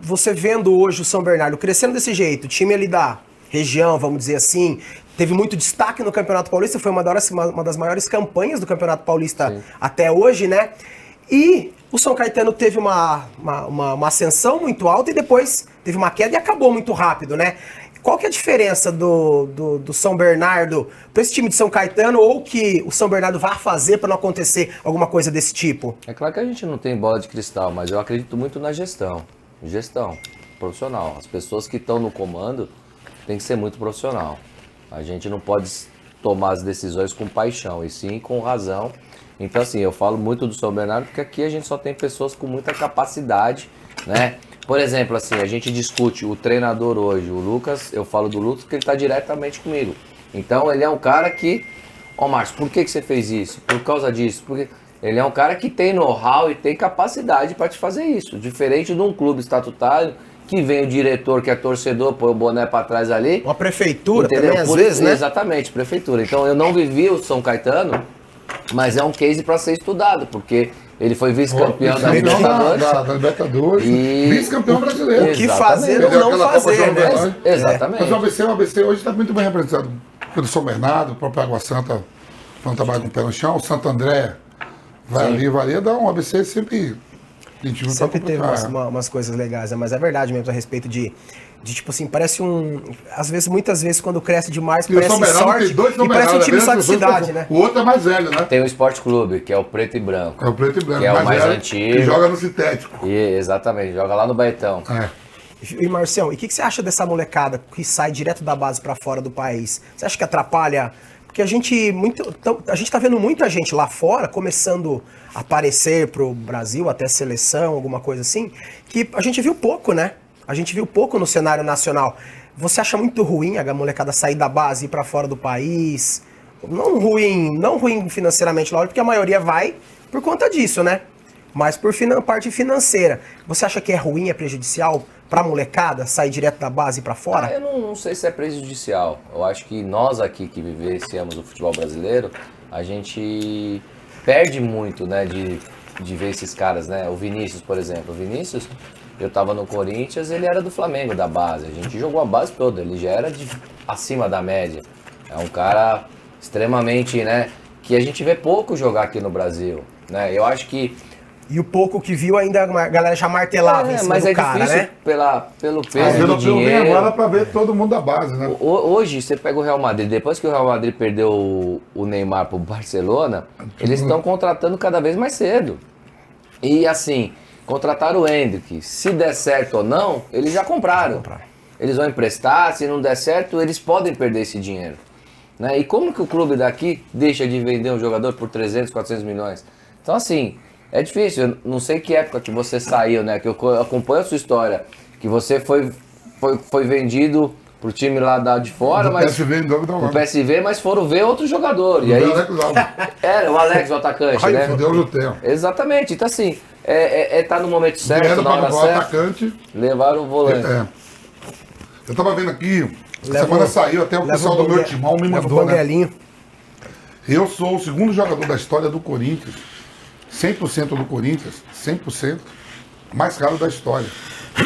você vendo hoje o São Bernardo crescendo desse jeito, o time ali da região, vamos dizer assim, teve muito destaque no Campeonato Paulista, foi uma das, uma, uma das maiores campanhas do Campeonato Paulista até hoje, né? E o São Caetano teve uma, uma, uma- uma ascensão muito alta e depois teve uma queda e acabou muito rápido, né? Qual que é a diferença do, do, do São Bernardo para esse time de São Caetano ou que o São Bernardo vai fazer para não acontecer alguma coisa desse tipo? É claro que a gente não tem bola de cristal, mas eu acredito muito na gestão. Gestão profissional. As pessoas que estão no comando têm que ser muito profissional. A gente não pode tomar as decisões com paixão, e sim com razão. Então, assim, eu falo muito do São Bernardo porque aqui a gente só tem pessoas com muita capacidade, né? Por exemplo, assim, a gente discute o treinador hoje, o Lucas, eu falo do Lucas porque ele está diretamente comigo. Então, ele é um cara que Ó, Márcio, por que, que você fez isso? Por causa disso. Porque ele é um cara que tem know-how e tem capacidade para te fazer isso. Diferente de um clube estatutário que vem o diretor que é torcedor, põe o boné para trás ali. Uma prefeitura Entendeu? também, às Por- vezes, né? Exatamente, prefeitura. Então eu não vivi o São Caetano, mas é um case para ser estudado, porque ele foi vice-campeão da Libertadores. da, da Libertadores, E- vice-campeão brasileiro. O que fazer ou Perdeu não fazer, né? Exatamente. Mas o ABC, o ABC hoje está muito bem representado pelo São Bernardo, o próprio Água Santa, quando trabalha com o pé no chão, o Santo André vai ali, vai ali, dá um ABC sempre. Sempre teve umas, uma- umas coisas legais, né? mas é verdade mesmo a respeito de, de, tipo assim, parece um. Às vezes, muitas vezes, quando cresce demais, E o parece sorte. dois e parece um time só de cidade, né? O outro é mais velho, né? Tem o Esporte Clube, que é o preto e branco. É o preto e branco. Que é o mais velho, antigo. Que joga no sintético. E, exatamente, joga lá no Baetão. É. E Marcião, e o que, que você acha dessa molecada que sai direto da base pra fora do país? Você acha que atrapalha? Porque a gente muito, tão- a gente tá vendo muita gente lá fora começando a aparecer pro Brasil, até seleção, alguma coisa assim, que a gente viu pouco, né? A gente viu pouco no cenário nacional. Você acha muito ruim a molecada sair da base e ir pra fora do país? Não ruim, não ruim financeiramente, lógico, porque a maioria vai por conta disso, né? Mas por parte financeira, você acha que é ruim, é prejudicial pra molecada sair direto da base e pra Ah, fora? eu não, não sei se é prejudicial. Eu acho que nós aqui que vivenciamos o futebol brasileiro, a gente perde muito, né, de, de ver esses caras, né? O Vinícius, por exemplo. O Vinícius, eu tava no Corinthians, ele era do Flamengo, da base. A gente jogou a base toda, ele já era de, acima da média. É um cara extremamente, né, que a gente vê pouco jogar aqui no Brasil, né? Eu acho que E o pouco que viu ainda a galera já martelava em é, cima mas do é cara, difícil né? pela, pelo O peso europeu vem dinheiro. agora pra ver todo mundo da base, né? Ho- Hoje, você pega o Real Madrid, depois que o Real Madrid perdeu o- o Neymar pro Barcelona, eles estão contratando cada vez mais cedo. E assim, contrataram o Hendrick. Se der certo ou não, eles já compraram. Eles vão emprestar, se não der certo, eles podem perder esse dinheiro. Né? E como que o clube daqui deixa de vender um jogador por 300, 400 milhões? Então assim, é difícil. Eu não sei que época que você saiu, né? Que eu co- acompanho a sua história. Que você foi, foi, foi vendido pro time lá da, de fora, Do mas... PSV. PSV, mas foram ver outro jogador. E O aí, Alex Alves. era o Alex, o atacante, Aí né? Jutel. Exatamente. Então, assim, é, é, é tá no momento certo, Vieram na hora o certa. atacante. Levaram o volante. É. Eu tava vendo aqui, essa Leva semana o- saiu, até o pessoal o do meu timão me mandou, né? Eu sou o segundo jogador da história do Corinthians, 100% do Corinthians, 100%, mais caro da história.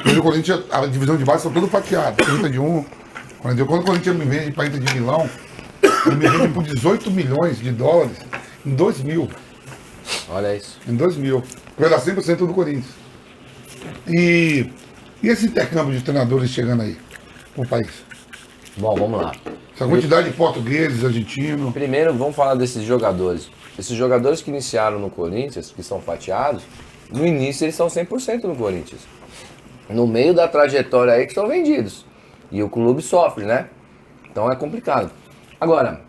Hoje o Corinthians, a divisão de base são tudo fatiado, 30 de um, 41. Quando o Corinthians me vende para Inter de Milão, ele me vende por 18 milhões de dólares em 2000. Olha isso. Em 2000. Eu era 100% do Corinthians. E, e esse intercâmbio de treinadores chegando aí pro país? Bom, vamos lá. Essa quantidade de portugueses, argentinos. Primeiro, vamos falar desses jogadores. Esses jogadores que iniciaram no Corinthians, que são fatiados, no início eles são 100% no Corinthians. no meio da trajetória aí que são vendidos. E o clube sofre, né? Então é complicado. Agora,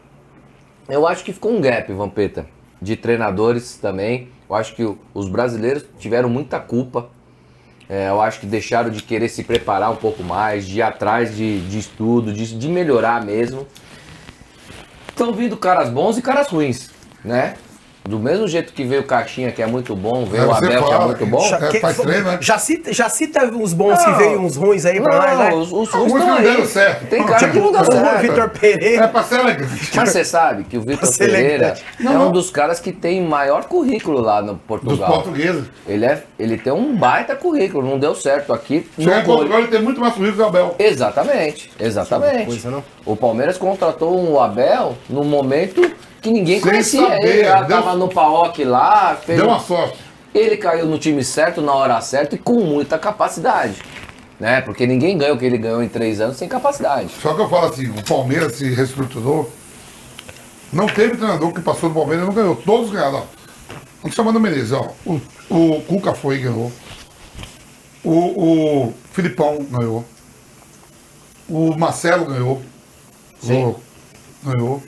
eu acho que ficou um gap, Vampeta, de treinadores também. Eu acho que os brasileiros tiveram muita culpa. É, eu acho que deixaram de querer se preparar um pouco mais, de ir atrás de, de estudo, de, de melhorar mesmo. Estão vindo caras bons e caras ruins, né? Do mesmo jeito que veio o Caixinha, que é muito bom, veio É, o Abel, que é muito bom. Já- É, faz treino, né? já, cita, já cita uns bons que Não. veio, uns ruins aí pra nós, né? Não, os, os ruins que estão não deram certo. Tem cara que não dá O certo. Vitor É Pereira. pra ser elegante. Mas você sabe que o Vitor é Pereira é Não, um não. dos caras que tem maior currículo lá no Dos Portugal. portugueses. Ele, é, ele tem um baita currículo, não deu certo aqui. Chegar no em Portugal, ele tem muito mais currículo que o Abel. Exatamente, exatamente. coisa, não? O Palmeiras contratou um Abel num momento que ninguém Sem conhecia. saber, ele já deu- tava no PAOC lá, fez Deu um- uma sorte. ele caiu no time certo, na hora certa e com muita capacidade. Né? Porque ninguém ganha o que ele ganhou em três anos sem capacidade. Só que eu falo assim, o Palmeiras se reestruturou. Não teve treinador que passou do Palmeiras e não ganhou. Todos ganharam. Vamos chamando o Menezes, ó. O, o Cuca foi e ganhou. O, o Filipão ganhou. O Marcelo ganhou. Sim. O- ganhou.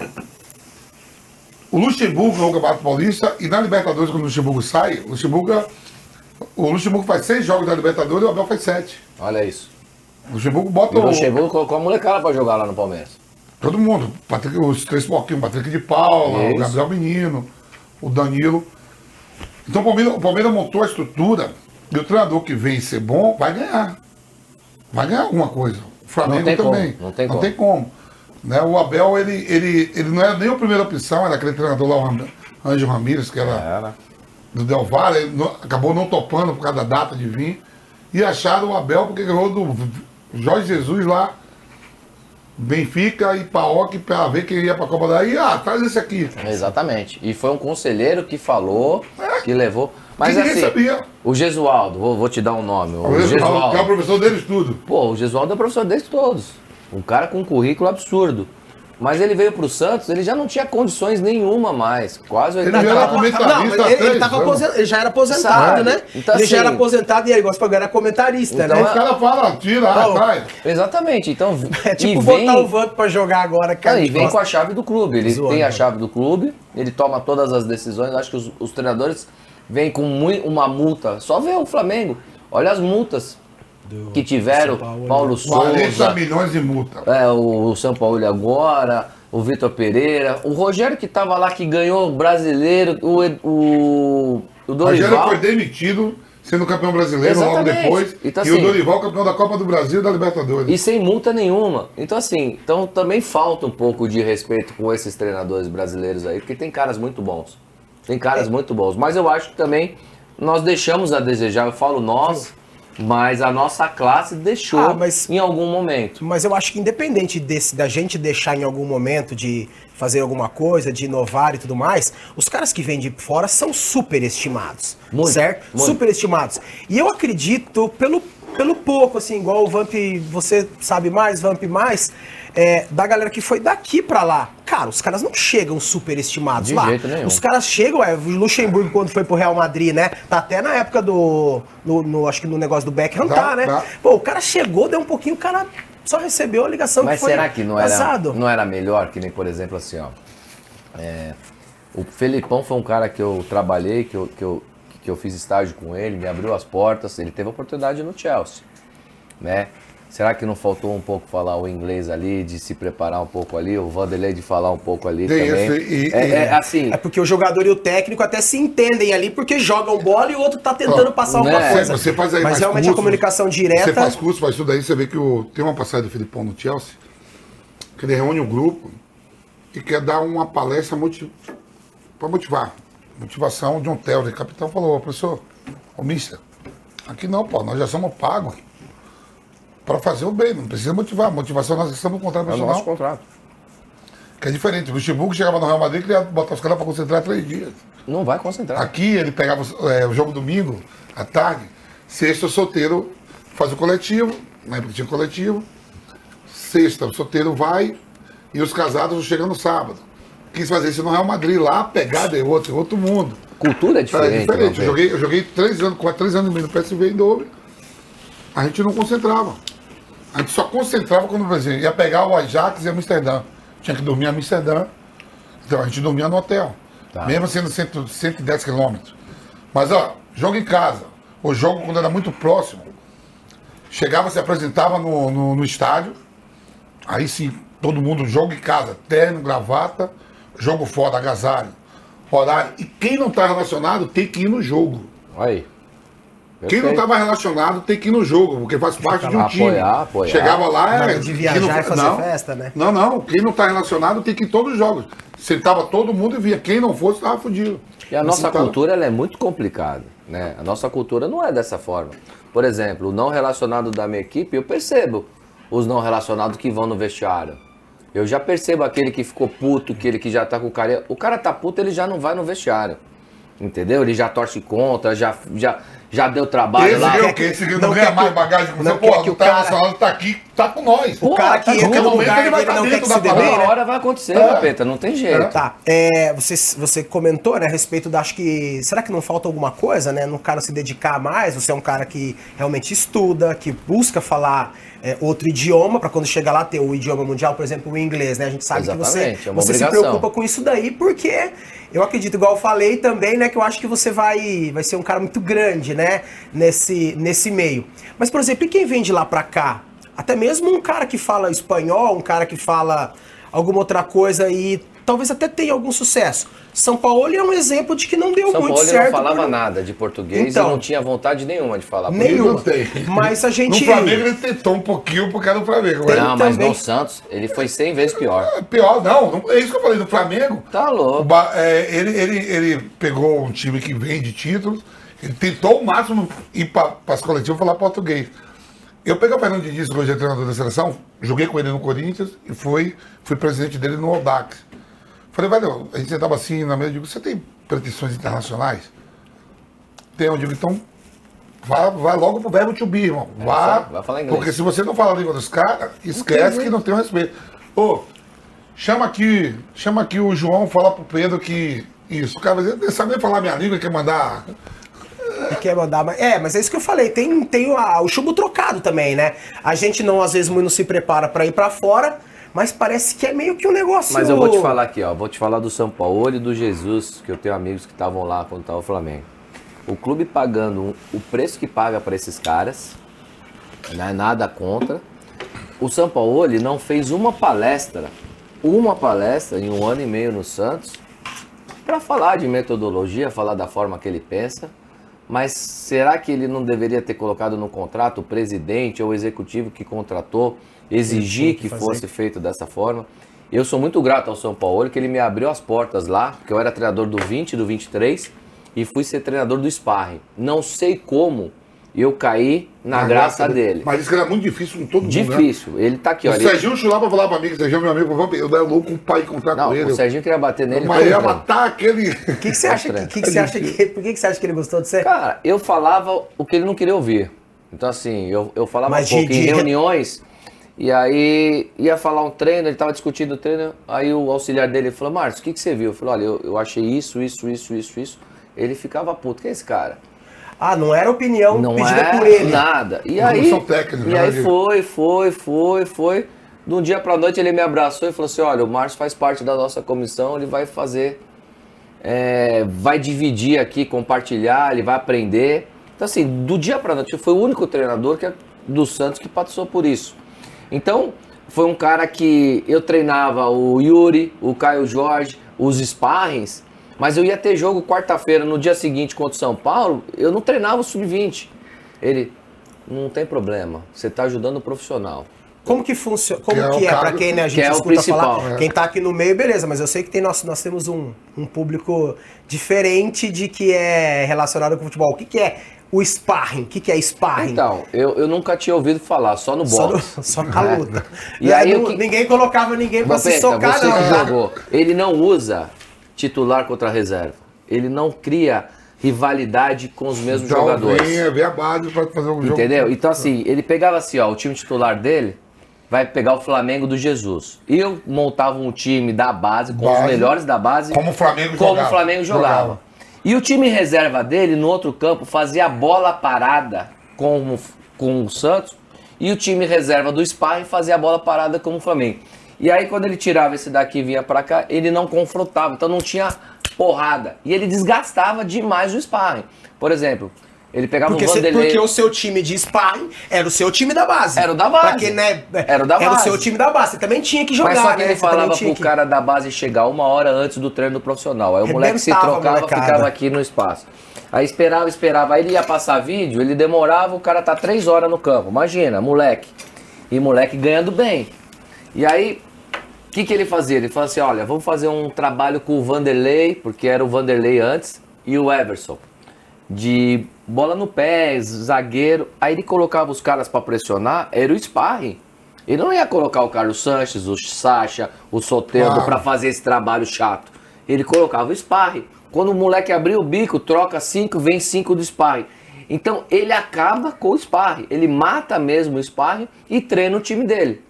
O Luxemburgo ganhou o Campeonato Paulista e na Libertadores, quando o Luxemburgo sai, o Luxemburgo, o Luxemburgo faz seis jogos da Libertadores e o Abel faz sete. Olha isso. O Luxemburgo bota E o Luxemburgo colocou a molecada pra jogar lá no Palmeiras. Todo mundo. Patrick, os três pouquinhos, Patrick de Paula, Isso. o Gabriel Menino, o Danilo. Então o Palmeiras, o Palmeiras montou a estrutura e o treinador que vem ser bom vai ganhar. Vai ganhar alguma coisa. O Flamengo Não também. como, não tem não como. tem como. Né? O Abel, ele, ele, ele não era nem a primeira opção, era aquele treinador lá, o Anjo Ramírez, que era Era. do Del Valle, ele não- acabou não topando por causa da data de vir. E acharam o Abel porque ganhou do Jorge Jesus lá, Benfica e Paok para ver quem ia para a Copa daí. Ah, traz esse aqui. Exatamente. E foi um conselheiro que falou, que levou. Mas assim, sabia. o Gesualdo, vou, vou te dar um nome. O, O Gesualdo, que é o professor deles tudo. Pô, o Gesualdo é professor deles todos. Um cara com um currículo absurdo. Mas ele veio pro Santos, ele já não tinha condições nenhuma mais. Quase Ele 80 já era comentarista Não, mas há ele, ele, tava ele já era aposentado, Sabe? né? Então, ele já era assim- aposentado e aí gosta de era comentarista, Então, né? Os caras falam, tira, Não. traz. Exatamente, então. É tipo e botar vem, o Vamp pra jogar agora, cara. Não, e vem com costas. a chave do clube. Ele Zoando, tem a chave do clube, ele toma todas as decisões. Acho que os, os treinadores vêm com mui- uma multa. Só vê o Flamengo. Olha as multas que tiveram. Paulo, Paulo 40 Souza, milhões de multa. é, o São Paulo agora, o Vitor Pereira, o Rogério que tava lá, que ganhou o brasileiro, o, o, o O Rogério Dorival. foi demitido, sendo campeão brasileiro logo Exatamente. depois. Então, e o assim- Dorival campeão da Copa do Brasil e da Libertadores. E sem multa nenhuma. Então, assim, então também falta um pouco de respeito com esses treinadores brasileiros aí, porque tem caras muito bons. Tem caras muito bons. Mas eu acho que também nós deixamos a desejar. Eu falo nós, mas a nossa classe deixou Ah, mas- em algum momento. Mas eu acho que independente desse, da gente deixar em algum momento de fazer alguma coisa, de inovar e tudo mais, os caras que vêm de fora são superestimados. Muito, certo? muito. Superestimados. E eu acredito, pelo, pelo pouco, assim, igual o Vamp, você sabe mais, Vamp mais, é, da galera que foi daqui pra lá. Cara, os caras não chegam superestimados De lá. jeito nenhum. Os caras chegam, é, o Luxemburgo quando foi pro Real Madrid, né? Tá até na época do. No, no- acho que no negócio do Beckham Tá, tá, né? tá. Pô, o cara chegou, deu um pouquinho, o cara só recebeu a ligação Mas que foi será que não era, passado. não era melhor que nem, por exemplo, assim, ó. é, o Felipão foi um cara que eu trabalhei, que eu, que, eu, que eu fiz estágio com ele, me abriu as portas, ele teve oportunidade no Chelsea, né? Será que não faltou um pouco falar o inglês ali, de se preparar um pouco ali, o Vanderlei de falar um pouco ali Tem também? esse, e- é, e- é assim, É porque o jogador e o técnico até se entendem ali, porque jogam bola e o outro tá tentando Ó, passar né? alguma Você- coisa. Você faz aí Mas realmente a cursos, comunicação Você direta. faz curso, faz tudo aí, você vê que o, tem uma passagem do Filipão no Chelsea, que ele reúne um grupo e quer dar uma palestra motiv... para motivar. Motivação de um Theo, de capitão, falou, "Ô, professor, ô mister, aqui não, pô, nós já somos pagos para fazer o bem, não precisa motivar. Motivação nós estamos no contrato é o nosso profissional, contrato. que é diferente. O Luxemburgo chegava no Real Madrid e botar os caras para concentrar três dias. Não vai concentrar. Aqui ele pegava é, o jogo domingo, à tarde, sexta o solteiro faz o coletivo, na época tinha coletivo, sexta o solteiro vai e os casados chegam no sábado. Quis fazer isso no Real Madrid, lá a pegada é outra, é outro mundo. Cultura é É diferente. diferente. não Eu joguei, eu joguei três anos, quase três anos e meio no PSV em Dover. a gente não concentrava. A gente só concentrava quando, por exemplo, ia pegar o Ajax e Amsterdã. Tinha que dormir em Amsterdã. Então a gente dormia no hotel. Tá. Mesmo sendo 100, 110 quilômetros. Mas, ó, jogo em casa. O jogo, quando era muito próximo, chegava, se apresentava no, no, no estádio. Aí sim, todo mundo jogo em casa. Terno, gravata, jogo fora, agasalho, horário. E quem não está relacionado tem que ir no jogo. Aí. Quem não estava relacionado tem que ir no jogo, porque faz parte de um lá, time. apoiar, apoiar. Chegava lá, Nada é. de viajar não- e fazer não, festa, né? Não, não. Quem não está relacionado tem que ir em todos os jogos. Sentava todo mundo e via. Quem não fosse, estava fudido. E a nossa Sentava- cultura ela é muito complicada, né? A nossa cultura não é dessa forma. Por exemplo, o não relacionado da minha equipe, eu percebo os não relacionados que vão no vestiário. Eu já percebo aquele que ficou puto, aquele que já tá com carinha. O cara tá puto, ele já não vai no vestiário. Entendeu? Ele já torce contra, já, já, já deu trabalho Esse lá. ganha o quê? Esse não não ganha quer mais bagagem com não você. quer Pô, o tá cara- tá aqui, tá com nós. O cara que tá entra no momento lugar ele vai tá não quer dentro que da se dê bem, Uma né? hora vai acontecer, É. capeta, não tem jeito. Tá, é, você, você comentou né, a respeito da. Acho que. Será que não falta alguma coisa, né? No cara se dedicar mais? Você é um cara que realmente estuda, que busca falar é, outro idioma, para quando chegar lá ter o idioma mundial, por exemplo, o inglês, né? A gente sabe que você, Exatamente, é você se preocupa com isso daí, porque eu acredito, igual eu falei também, né? Que eu acho que você vai, vai ser um cara muito grande, né? Nesse, nesse meio. Mas, por exemplo, e quem vem de lá pra cá? Até mesmo um cara que fala espanhol, um cara que fala alguma outra coisa e talvez até tenha algum sucesso. São Paulo é um exemplo de que não deu São muito Paulo ele certo. não falava por- nada de português Então. e não tinha vontade nenhuma de falar Ele Nenhuma. não tem. Mas a gente- No Flamengo ele tentou um pouquinho porque era o Flamengo. Mas- Não, mas também. no Santos ele foi 100 vezes pior. É pior, não. não- É isso que eu falei do Flamengo. Tá louco. Ba- é, ele, ele, ele pegou um time que vende títulos, ele tentou o máximo ir para as coletivas falar português. Eu peguei o Fernando Diniz, que hoje é treinador da seleção, joguei com ele no Corinthians e fui, fui presidente dele no Audax. Falei, velho, a gente sentava assim na mesa e digo, você tem pretensões internacionais? Tem, eu digo, então vai, vai logo pro verbo to be, irmão. Vá, vai falar inglês. Porque se você não fala a língua dos caras, esquece que não tem respeito. Ô, chama aqui, chama aqui o João, fala pro Pedro que isso. O cara vai dizer, não sabe nem falar minha língua, quer mandar. que quer mandar, mas é, mas é isso que eu falei, tem, tem a- o chumbo trocado também, né? A gente não às vezes muito se prepara pra ir pra fora, mas parece que é meio que um negócio. Mas eu vou te falar aqui, ó. Vou te falar do São Paulo e do Jesus, que eu tenho amigos que estavam lá quando estava o Flamengo. O clube pagando o preço que paga para esses caras, não é nada contra. O São Paulo não fez uma palestra, uma palestra em um ano e meio no Santos, para falar de metodologia, falar da forma que ele pensa. Mas será que ele não deveria ter colocado no contrato o presidente ou o executivo que contratou, exigir que que fosse feito dessa forma? Eu sou muito grato ao São Paulo que ele me abriu as portas lá, porque eu era treinador do 20 e do 23 e fui ser treinador do Sparring. Não sei como eu caí na graça dele. Mas isso que era muito difícil com todo mundo. né? Difícil. Ele tá aqui, O ó. ele- Serginho chulava falar pra mim, que o Serginho é meu amigo, eu era louco pra encontrar Não, com ele. o Serginho queria bater nele. mas todo ia treino. matar aquele. O que, que você acha que, que, que você acha que. Por que, que você acha que ele gostou de você? Cara, eu falava o que ele não queria ouvir. Então, assim, eu, eu falava Mas um de- pouco em de- reuniões, e aí ia falar um treino, ele tava discutindo o treino, aí o auxiliar dele falou, Márcio, o que, que você viu? Eu falei, olha, eu, eu achei isso, isso, isso, isso, isso. Ele ficava puto, quem é esse cara? Ah, não era opinião Não pedida é por ele. nada. E Não aí, são técnicos, e né, aí foi, foi, foi, foi. De um dia pra noite ele me abraçou e falou assim, olha, o Márcio faz parte da nossa comissão, ele vai fazer, é, vai dividir aqui, compartilhar, ele vai aprender. Então assim, do dia pra noite, foi o único treinador que é do Santos que passou por isso. Então, foi um cara que eu treinava o Yuri, o Caio Jorge, os sparrings, mas eu ia ter jogo quarta-feira, no dia seguinte contra o São Paulo, eu não treinava o sub-20. Ele, não tem problema, você está ajudando o profissional. Como que funciona? Como Que é o é, pra cargo- quem né, a gente que é o escuta principal. falar? É. Quem tá aqui no meio, beleza, mas eu sei que tem nós, nós temos um, um público diferente de que é relacionado com futebol. O que, que é o sparring? O que, que é sparring? Então, eu, eu nunca tinha ouvido falar, só no só, no, boxe. só na luta. E aí, não- o que- Ninguém colocava ninguém pra se socar, você não. que jogou, ele não usa titular contra reserva. Ele não cria rivalidade com os mesmos Então jogadores. vem, vem a base pra fazer um jogo. Entendeu? Então, assim, ele pegava assim, ó, o time titular dele vai pegar o Flamengo do Jesus. E eu montava um time da base, com os Base. melhores da base. Como o Flamengo como jogava. o Flamengo jogava. Jogava. E o time reserva dele, no outro campo, fazia a bola parada com, com o Santos e o time reserva do Sparring fazia a bola parada como o Flamengo. E aí quando ele tirava esse daqui e vinha pra cá, ele não confrontava, então não tinha porrada. E ele desgastava demais o Sparring. Por exemplo, ele pegava Porque, um Vanderlei... porque o seu time de sparring era o seu time da base. Era o da base. Pra quem, né, Era o da Era o base. seu time da base. Você também tinha que jogar, Mas só que né? ele falava pro que- cara da base chegar uma hora antes do treino do profissional. Aí o moleque se trocava, ficava aqui no espaço. Aí esperava, esperava. Aí ele ia passar vídeo, ele demorava, o cara tá três horas no campo. Imagina, moleque. E moleque ganhando bem. E aí, que, que ele fazia? Ele falou assim: olha, vamos fazer um trabalho com o Vanderlei, porque era o Vanderlei antes, e o Everson. De bola no pé, zagueiro. Aí ele colocava os caras pra pressionar, era o sparring. Ele não ia colocar o Carlos Sanches, o Sacha, o Soteldo Claro. pra fazer esse trabalho chato. Ele colocava o sparring. Quando o moleque abriu o bico, troca cinco, vem cinco do sparring. Então ele acaba com o sparring. Ele mata mesmo o sparring e treina o time dele.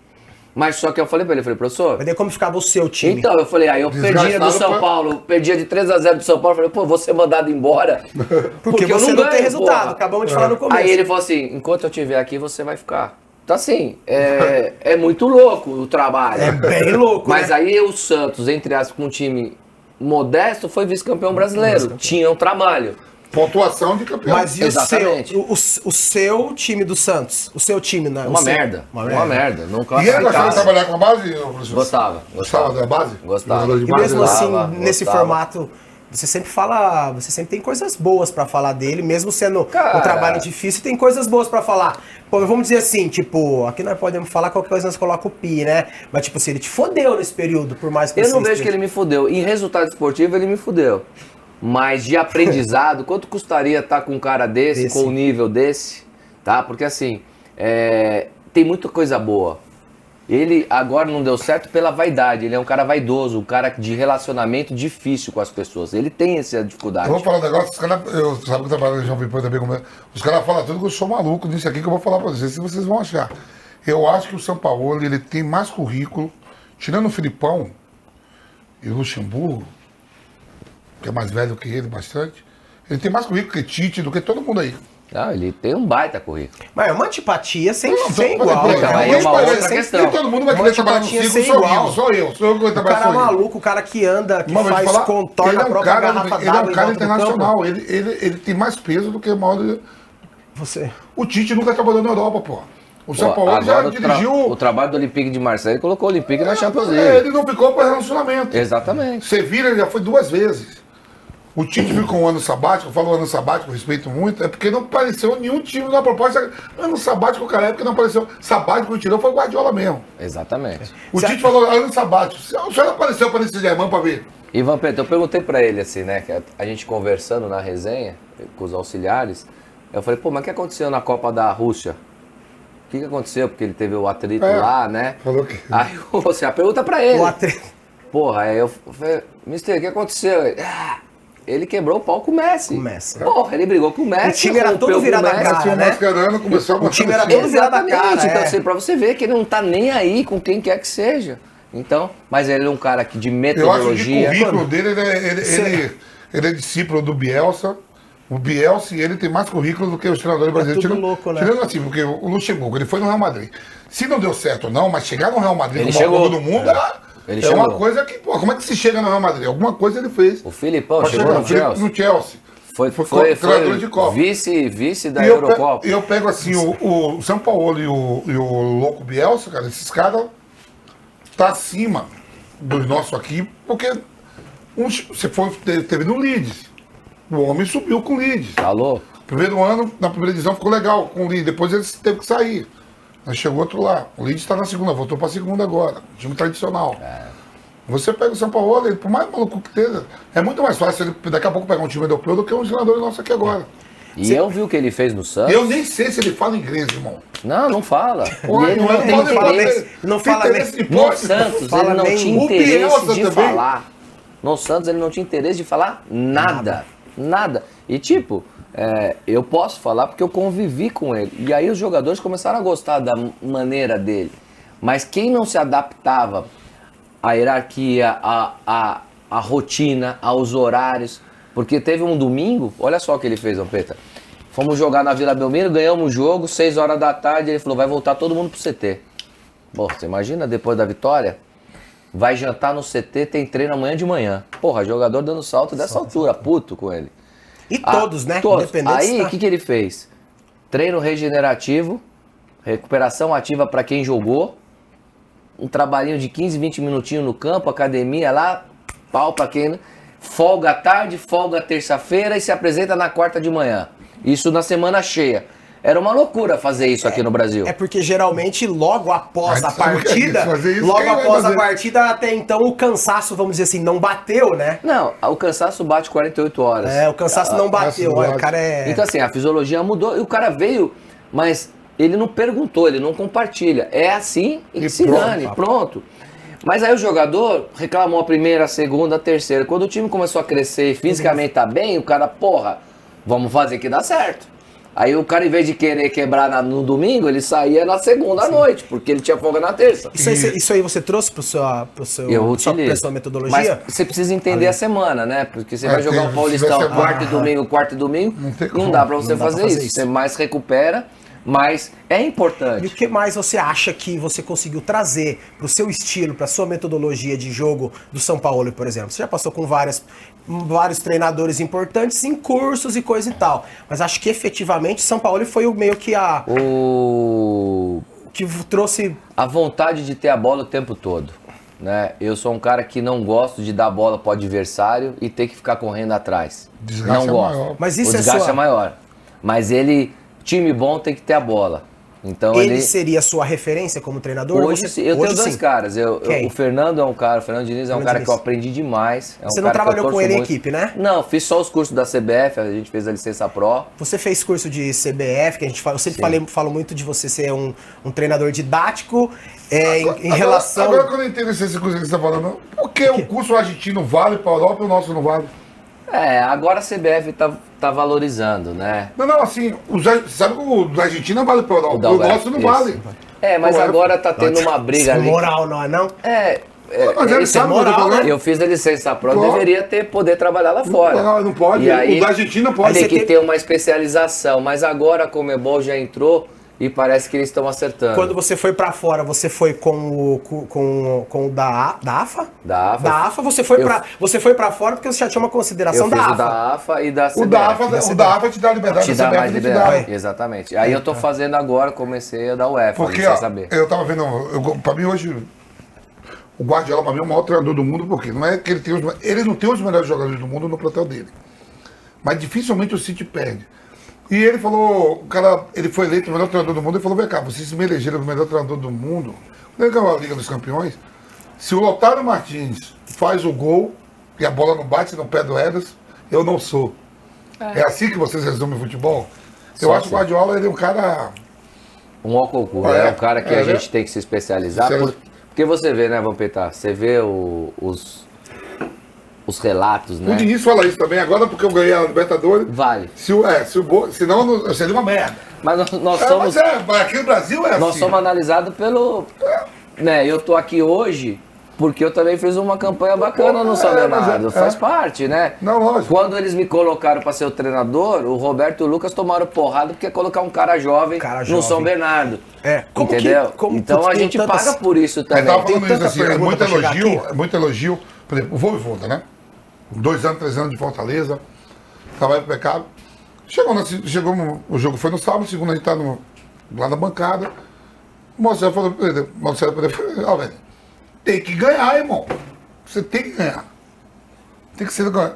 Mas só que eu falei pra ele, eu falei, professor, Vai ver como ficava o seu time. então, eu falei, aí eu Desgastado perdia do São pra- Paulo, perdia de 3 a 0 do São Paulo, eu falei, pô, vou ser mandado embora. Porque, eu você não, tem ganho, resultado. porra. Acabamos de falar no começo. Aí ele falou assim, enquanto eu estiver aqui, você vai ficar. Então assim, é, é muito louco o trabalho. É bem louco, Mas né? aí o Santos, entre aspas, com um time modesto, foi vice-campeão brasileiro. Tinha um trabalho. Pontuação de campeão. Mas e o seu, Exatamente. o, o- seu time do Santos? O seu time, né? Uma O seu- merda. Uma merda. Não E ele gostava de trabalhar com a base, professor? Gostava, Gostava gostava. da base? Gostava. E base, mesmo assim, Gostava, nesse gostava. formato, você sempre fala, você sempre tem coisas boas pra falar dele, mesmo sendo Cara. um trabalho difícil, tem coisas boas pra falar. Pô, vamos dizer assim, tipo, aqui nós podemos falar qualquer coisa, nós coloca o pi, né? Mas tipo, se ele te fodeu nesse período, por mais que Eu você não vejo esteja- que ele me fudeu. Em resultado esportivo, ele me fudeu. Mas de aprendizado, quanto custaria estar com um cara desse, Desse. com um nível desse? Tá? Porque assim, é, tem muita coisa boa. Ele agora não deu certo pela vaidade. Ele é um cara vaidoso, um cara de relacionamento difícil com as pessoas. Ele tem essa dificuldade. Eu vou falar um negócio, os caras, eu sabe que eu trabalho Jovem Pan também, como é- os caras falam tudo que eu sou maluco nisso aqui que eu vou falar pra vocês, se vocês vão achar. Eu acho que o São Paulo, ele tem mais currículo, tirando o Filipão e o Luxemburgo, que é mais velho que ele bastante, ele tem mais currículo que Tite, do que todo mundo aí. Não, ele tem um baita currículo. Mas é uma antipatia sem, Não, sem igual. então, né? aí é uma outra sem- questão. todo mundo vai Uma querer trabalhar no antipatia circo sem sozinho, igual. sou eu, sou eu que vou O cara sozinho. maluco, o cara que anda, que Mas faz, falar, contorna ele é a um própria cara, garrafa ele é um cara internacional, ele, ele, ele tem mais peso do que o maior. do- Você... O Tite nunca trabalhou na Europa, pô. O São Paulo já o, dirigiu. o trabalho do Olympique de Marseille colocou o Olympique na Champions League. É, ele não ficou para relacionamento. Exatamente. Sevilha ele já foi duas vezes. O Tite ficou um ano sabático, eu falo ano sabático, eu respeito muito, é porque não apareceu nenhum time na proposta. Ano sabático, cara, é porque não apareceu. Sabático que tirou foi o Guardiola mesmo. Exatamente. O. Tite falou ano sabático. O senhor apareceu para esse Germão para ver. Ivan Pedro, eu perguntei pra ele assim, né? Que a- gente conversando na resenha com os auxiliares, eu falei, pô, mas o que aconteceu na Copa da Rússia? O que, que aconteceu? Porque ele teve o atrito É, lá, né? falou que- Aí você a pergunta pra ele. O atre... Porra, aí eu falei, Mister, o que aconteceu? Ele, "Ah, ele quebrou o pau com o Messi. Com o Messi. Porra, ele brigou com o Messi. O time era todo virado a cara. Né? começou a O time era todo virado a cara, Então, é. assim, pra você ver que ele não tá nem aí com quem quer que seja. Então, mas ele é um cara que de Eu acho que o metodologia. currículo dele, ele é, ele, ele, ele é discípulo do Bielsa. O Bielsa, ele tem mais currículo do que os treinadores brasileiros. É tudo tirando, louco, né? tirando assim, porque o Luxemburgo, ele foi no Real Madrid. Se não deu certo não, mas chegar no Real Madrid Ele como chegou. Do Mundo é, Ele é uma chegou. coisa que, pô, como é que se chega no Real Madrid? Alguma coisa ele fez. O Filipão chegou no Chelsea. no Chelsea. Foi, Foi foi, foi de Copa. vice, vice da E eu, Eurocopa. eu pego assim, o, o São Paulo e o, e o Louco Bielsa, cara, esses caras tá acima dos nossos aqui, porque uns, você foi, te- teve no Leeds. O homem subiu com o Leeds. Tá louco? Primeiro ano, na primeira divisão ficou legal com o Leeds, depois ele teve que sair. Mas chegou outro lá. O Leeds está na segunda, voltou para a segunda agora. Time tradicional. Você pega o São Paulo, ele, por mais maluco que esteja, é muito mais fácil ele daqui a pouco pegar um time europeu do que um treinador nosso aqui agora. E eu vi o que ele fez no Santos. Eu nem sei se ele fala inglês, irmão. Não, não fala. Pô, ele não é tem interesse. não fala interesse de No. Santos, fala ele não nem- tinha interesse de também. falar. No Santos, ele não tinha interesse de falar nada. Nada. E tipo, é, eu posso falar porque eu convivi com ele. E aí os jogadores começaram a gostar da maneira dele. Mas quem não se adaptava à hierarquia, à, à, à rotina, aos horários. Porque teve um domingo, olha só o que ele fez, Vampeta. Fomos jogar na Vila Belmiro, ganhamos o jogo, 6 horas da tarde, ele falou, vai voltar todo mundo pro CT. Pô, você imagina depois da vitória? Vai jantar no CT, tem treino amanhã de manhã. Porra, jogador dando salto dessa altura, puto com ele. E Ah, todos, né? Todos. Aí, o tá- que, que ele fez? Treino regenerativo, recuperação ativa para quem jogou, um trabalhinho de 15, 20 minutinhos no campo, academia lá, pau pra quem. Folga à tarde, folga terça-feira e se apresenta na quarta de manhã. Isso na semana cheia. Era uma loucura fazer isso aqui no Brasil. É porque geralmente logo após a é partida, isso? Logo após a partida, até então o cansaço, vamos dizer assim, não bateu, né? Não, o cansaço bate 48 horas. É, o cansaço não bateu. Olha, o bate. cara é. Então assim, a fisiologia mudou e o cara veio, mas ele não perguntou, ele não compartilha. É assim e, E se pronto, dane, papo. pronto. Mas aí o jogador reclamou a primeira, a segunda, a terceira. Quando o time começou a crescer e fisicamente tá bem, o cara, porra, vamos fazer que dá certo. Aí o cara, em vez de querer quebrar na- no domingo, ele saía na segunda à noite, porque ele tinha folga na terça. Isso aí, isso aí você trouxe pro seu, pro seu, Eu sua, pra sua metodologia? Mas você precisa entender a semana, né? Porque você É, vai jogar tem- um Paulistão quarto e semana- domingo, quarto e domingo, Não não, dá pra você dá pra fazer, fazer isso. isso. Você mais recupera, mas é E o importante. que mais você acha que você conseguiu trazer pro seu estilo, pra sua metodologia de jogo do São Paulo, por exemplo? Você já passou com várias, vários treinadores importantes em cursos e coisa e tal. Mas acho que efetivamente São Paulo foi o meio que a O... que trouxe A vontade de ter a bola o tempo todo. Né? Eu sou um cara que não gosto de dar bola pro adversário e ter que ficar correndo atrás. Desgaste não é gosto. maior. Mas isso o é desgaste sua- é maior. Mas ele, time bom tem que ter a bola. Então ele, ele, seria a sua referência como treinador? Hoje Você- eu hoje tenho dois sim. caras. Eu, eu- o Fernando é um cara, o Fernando Diniz é um Fernando cara Diniz. que eu aprendi demais. É um Você não que trabalhou com ele em equipe, né? Não, fiz só os cursos da CBF, a gente fez a licença Pro. Você fez curso de CBF, que a gente fala, eu sempre falei, falo muito de você ser um, um treinador didático é, em, em Agora- relação. Agora, quando eu entendo esse curso que você está falando, por que o curso argentino vale para a Europa e o nosso não vale? É, agora a CBF tá, tá valorizando, né? Não, não, assim, os, sabe que o do Argentina vale para da o UEFA, nosso não isso. vale. É, mas Pô, é- agora tá tendo uma briga Sem ali. moral, não é não? É, é, Mas ele é sabe o que eu tô moral, falando. Eu fiz a licença Pro, Pô. deveria ter poder trabalhar lá fora. Não, não pode. E aí, O da Argentina pode. Tem que ter uma especialização, mas agora a Comebol já entrou e parece que eles estão acertando. Quando você foi pra fora, você foi com o com, com, o da, da AFA? Da AFA. Da AFA, você foi Eu- para você foi para fora porque você já tinha uma consideração eu da fiz AFA. o da AFA e da CBF. O da AFA, da o da AFA te dá liberdade, Te a dá CBF mais liberdade. dá. Exatamente. Aí eu tô fazendo agora, comecei a da UEFA, Porque, ó, saber. eu tava vendo, pra mim hoje, o Guardiola pra mim é o maior treinador do mundo, porque não é que ele tem os, ele não tem os melhores jogadores do mundo no plantel dele. Mas dificilmente o City perde. E ele falou, o cara, ele foi eleito o melhor treinador do mundo, ele falou, vem cá, vocês me elegeram o melhor treinador do mundo, quando ele ganhou a Liga dos Campeões, se o Lotário Martins faz o gol e a bola não bate no pé do Ederson, eu não sou. É, assim que vocês resumem o futebol? Eu Só acho que o assim. Guardiola ele é um cara Um Ococur, É, é um cara que é, a né? gente tem que se especializar. Especializa- por- porque você vê, né, Vampeta? Você vê o- os, os relatos, O né? Diniz fala isso também, agora porque eu ganhei a Libertadores. Vale. Se o, é, se o Bo- senão não- seria uma merda. Mas nós, nós É, somos, mas é, aqui no Brasil é nós assim. somos analisados pelo. Né, eu tô aqui hoje porque eu também fiz uma campanha bacana no São É, é- Bernardo. é. Faz parte, né? Não, lógico. Quando eles me colocaram para ser o treinador, o Roberto e o Lucas tomaram porrada porque ia colocar um cara jovem Cara no jovem. São Bernardo. É, como que- entendeu? como- então putz, a gente tantas- paga por isso Eu também. tava Tem falando isso assim, é muito elogio, é muito elogio. Por exemplo, o Vô e Volta, né? Dois anos, três anos de Fortaleza, trabalho pro pecado. Chegou, na, chegou no- o jogo foi no sábado, segundo a gente tá no, lá na bancada. O Marcelo falou pra ele, o Marcelo falou, ó, velho, tem que ganhar, irmão. Você tem que ganhar. Tem que ser ganhar.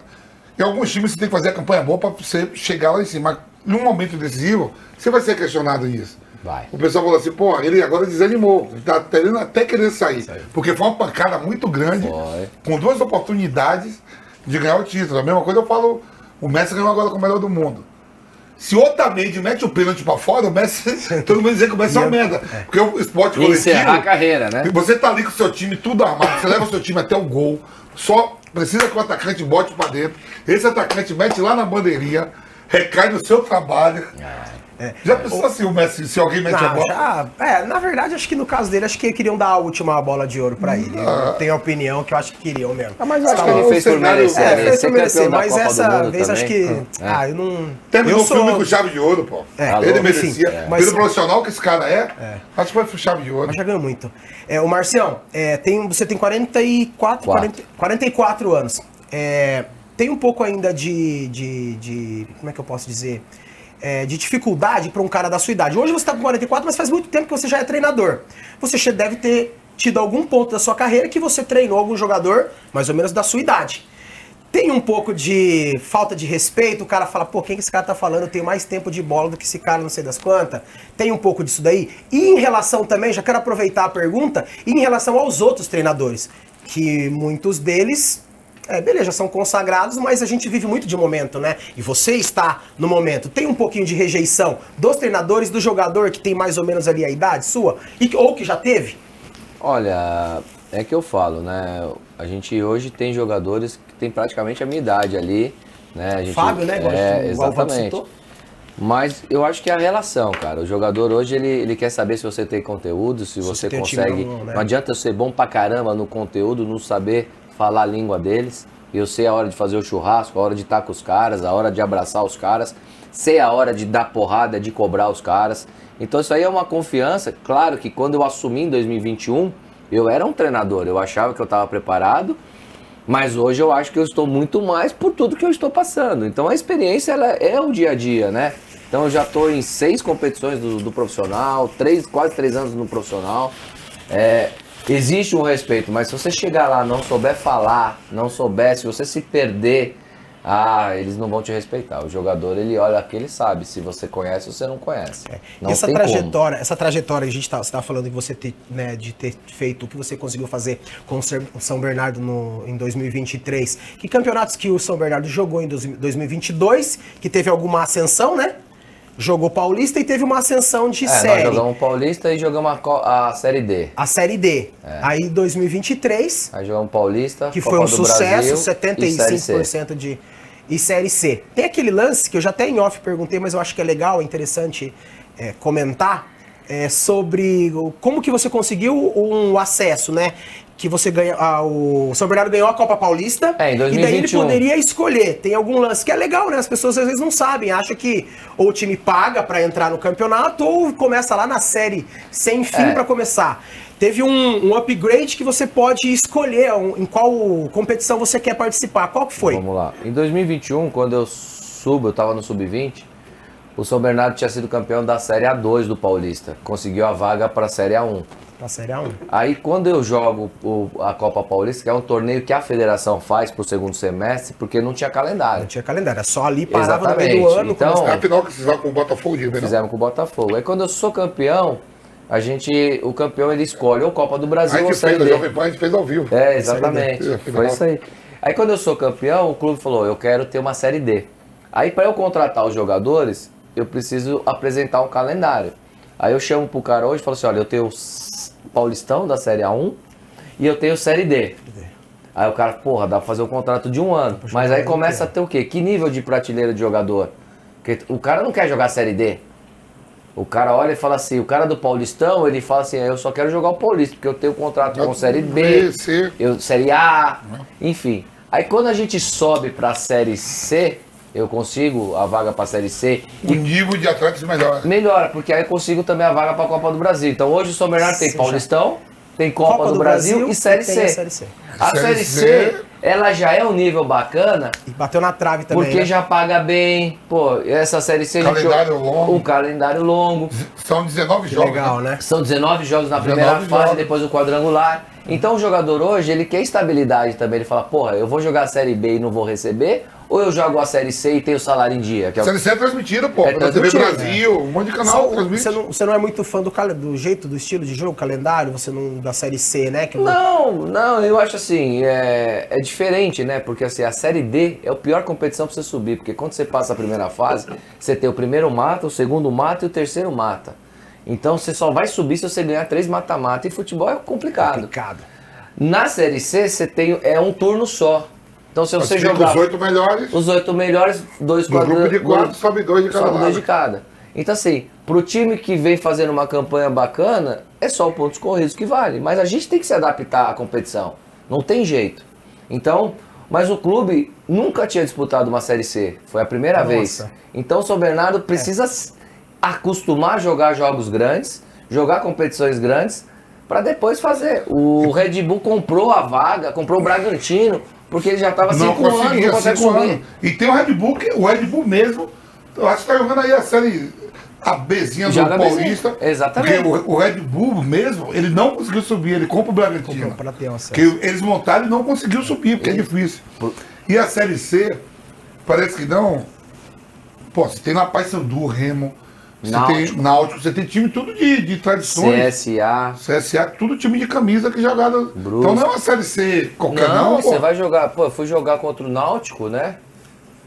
Em alguns times você tem que fazer a campanha boa para você chegar lá em cima. Mas num momento decisivo, você vai ser questionado nisso. Vai. O pessoal falou assim, pô, ele agora desanimou. Tá querendo até querer sair. Porque foi uma pancada muito grande, Foi. com duas oportunidades de ganhar o título. A mesma coisa eu falo, o Messi ganhou agora com o melhor do mundo. Se o Otamendi mete o pênalti pra fora, o Messi, todo mundo dizer que o Messi é uma merda. Porque o esporte E encerrar a coletivo. carreira, né? E Você tá ali com o seu time tudo armado, você leva o seu time até o gol, só precisa que o atacante bote pra dentro. Esse atacante mete lá na bandeirinha, recai no seu trabalho. Já pensou assim, o Messi, se alguém mete a Não, bola? já, é, na verdade, acho que no caso dele, acho que queriam dar a última bola de ouro pra ele. Eu tenho a opinião que eu acho que queriam mesmo. Ah, mas eu acho Tá que ele fez por merecer. É, né? fez pra merecer, mas essa vez acho também. que. Ah, eu não. Terminou eu o filme sou- com chave de ouro, pô. É, Ele enfim, merecia. é. Mas- Pelo profissional que esse cara é, acho que foi com chave de ouro. Mas já ganhou muito. É, o Marcião, é, tem, você tem 44, Quatro. 40, 44 anos. É, tem um pouco ainda de, de, de- Como é que eu posso dizer? É, de dificuldade para um cara da sua idade. Hoje você está com 44, mas faz muito tempo que você já é treinador. Você deve ter tido algum ponto da sua carreira que você treinou algum jogador, mais ou menos da sua idade. Tem um pouco de falta de respeito, o cara fala, pô, quem que esse cara tá falando? Eu tenho mais tempo de bola do que esse cara, não sei das quantas. Tem um pouco disso daí. E em relação também, já quero aproveitar a pergunta, em relação aos outros treinadores, que muitos deles, é, beleza, são consagrados, mas a gente vive muito de momento, né? E você está no momento. Tem um pouquinho de rejeição dos treinadores, do jogador que tem mais ou menos ali a idade sua, e, ou que já teve? Olha, é que eu falo, né? A gente hoje tem jogadores que tem praticamente a minha idade ali, né? Gente, Fábio, né? É, exatamente. Mas eu acho que é a relação, cara. O jogador hoje ele, ele quer saber se você tem conteúdo, se, você você consegue. bom, né? Não adianta eu ser bom pra caramba no conteúdo, não saber falar a língua deles. Eu sei a hora de fazer o churrasco, a hora de estar com os caras, a hora de abraçar os caras, sei a hora de dar porrada, de cobrar os caras. Então isso aí é uma confiança. Claro que quando eu assumi em 2021, eu era um treinador, eu achava que eu estava preparado, mas hoje eu acho que eu estou muito mais por tudo que eu estou passando. Então a experiência ela é o dia a dia, né? Então eu já estou em seis competições do, do profissional, três, quase três anos no profissional. É, existe um respeito, mas se você chegar lá não souber falar, não souber, se você se perder, ah, eles não vão te respeitar. O jogador ele olha aqui, ele sabe se você conhece ou você não conhece. Não essa tem como. trajetória, essa trajetória que a gente tá, você tá falando que você ter, né, de ter feito o que você conseguiu fazer com o São Bernardo no, em 2023. Que campeonatos que o São Bernardo jogou em dois- 2022, que teve alguma ascensão, né? Jogou Paulista e teve uma ascensão de É, nós série. jogamos o Paulista e jogamos a, a Série D. A série D. Aí 2023, Aí jogamos Paulista, que Copa foi um sucesso, Brasil e Série C. 75% de e série C. Tem aquele lance que eu já até em off perguntei, mas eu acho que é legal, é interessante é, comentar é, sobre como que você conseguiu um acesso, né? Que você ganha. ah, o São Bernardo ganhou a Copa Paulista. É, em E daí ele 2021. poderia escolher. Tem algum lance que é legal, né? As pessoas às vezes não sabem. Acham que ou o time paga pra entrar no campeonato ou começa lá na série sem fim É. pra começar. Teve um, um upgrade que você pode escolher um- em qual competição você quer participar. Qual que foi? Vamos lá. Em 2021, quando eu subo, eu tava no Sub-20, o São Bernardo tinha sido campeão da Série A2 do Paulista. Conseguiu a vaga para a Série A1. Pra Série A1. Aí quando eu jogo o- a Copa Paulista, que é um torneio que a federação faz pro segundo semestre, porque não tinha Não calendário. tinha calendário, era só ali, parava no meio do Exatamente. ano. Então, começava- É a final que vão com o Botafogo de Ribeirão. Fizemos com o Botafogo. Aí quando eu sou campeão, a gente, o campeão ele escolhe ou Copa do A Brasil ou Série a D. Jovem Pan, a gente fez ao vivo. É, exatamente. Foi isso aí. Aí quando eu sou campeão, o clube falou, eu quero ter uma série D. Aí para eu contratar os jogadores, eu preciso apresentar um calendário. Aí eu chamo pro cara hoje e falo assim, olha, eu tenho Paulistão da Série A1 e eu tenho Série D. Aí o cara, porra, dá pra fazer um contrato de um ano. Mas aí começa a ter o quê? Que nível de prateleira de jogador? Porque o cara não quer jogar Série D. O cara olha e fala assim, o cara do Paulistão, ele fala assim, eu só quero jogar o Paulista, porque eu tenho contrato com Série B, eu, Série A, enfim. Aí quando a gente sobe pra Série C, eu consigo a vaga pra Série C, O nível de atletas melhor. melhora, porque aí eu consigo também a vaga pra Copa do Brasil. Então hoje o São Bernardo tem Sim, Paulistão, tem Copa, do, Brasil, e Série C. a Série C. A Série Série C, C, ela já é um nível bacana, E bateu na trave também. porque né? já paga bem. Pô, essa Série C... a gente- Calendário longo. Um calendário longo. São 19 Que jogos. legal, né? São 19 jogos na 19 primeira fase, jogos. depois o quadrangular. Então o jogador hoje, ele quer estabilidade também. Ele fala, porra, eu vou jogar a Série B e não vou receber? Ou eu jogo a Série C e tenho salário em dia? Que é o- Série C é transmitido, pô. É TV Brasil, um monte de canal Só- transmite. você, não, você não é muito fã do, do jeito, do estilo de jogo, calendário, você não da série C, né? Que Não, não, eu acho assim, é, é diferente, né? Porque assim, a Série D é a pior competição pra você subir, porque quando você passa a primeira fase, você tem o primeiro mata, o segundo mata e o terceiro mata. Então você só vai subir se você ganhar três mata-mata. E futebol é complicado. complicado. Na Série C, você tem é um turno só. Então se você jogar os oito melhores. os oito melhores, dois No grupo de quadra- quatro, dois- sobe dois de cada sobe dois de cada. Então, assim, pro time que vem fazendo uma campanha bacana, é só o pontos corridos que vale. Mas a gente tem que se adaptar à competição. Não tem jeito. Então, mas o clube nunca tinha disputado uma Série C. Foi a primeira Nossa. vez. Então, o São Bernardo precisa s- acostumar a jogar jogos grandes, jogar competições grandes, para depois fazer. O Red Bull comprou a vaga, comprou o Bragantino, porque ele já estava cinco anos, não conseguia, consegue anos. E tem o Red Bull, que, o Red Bull mesmo, eu acho que tá jogando aí a série, a Bzinha do Paulista. exatamente. Porque o, o Red Bull mesmo, ele não conseguiu subir, ele compra o Bragantino. Comprou pra ter acesso. Que eles montaram e não conseguiu subir, porque é difícil. E a Série C, parece que não. Pô, você tem lá Paysandu, Remo, você Náutico. tem Náutico, você tem time tudo de, de tradições. CSA. CSA, tudo time de camisa que jogada. Brusque. Então não é uma Série C qualquer Não, não, pô. você vai jogar. Pô, eu fui jogar contra o Náutico, né?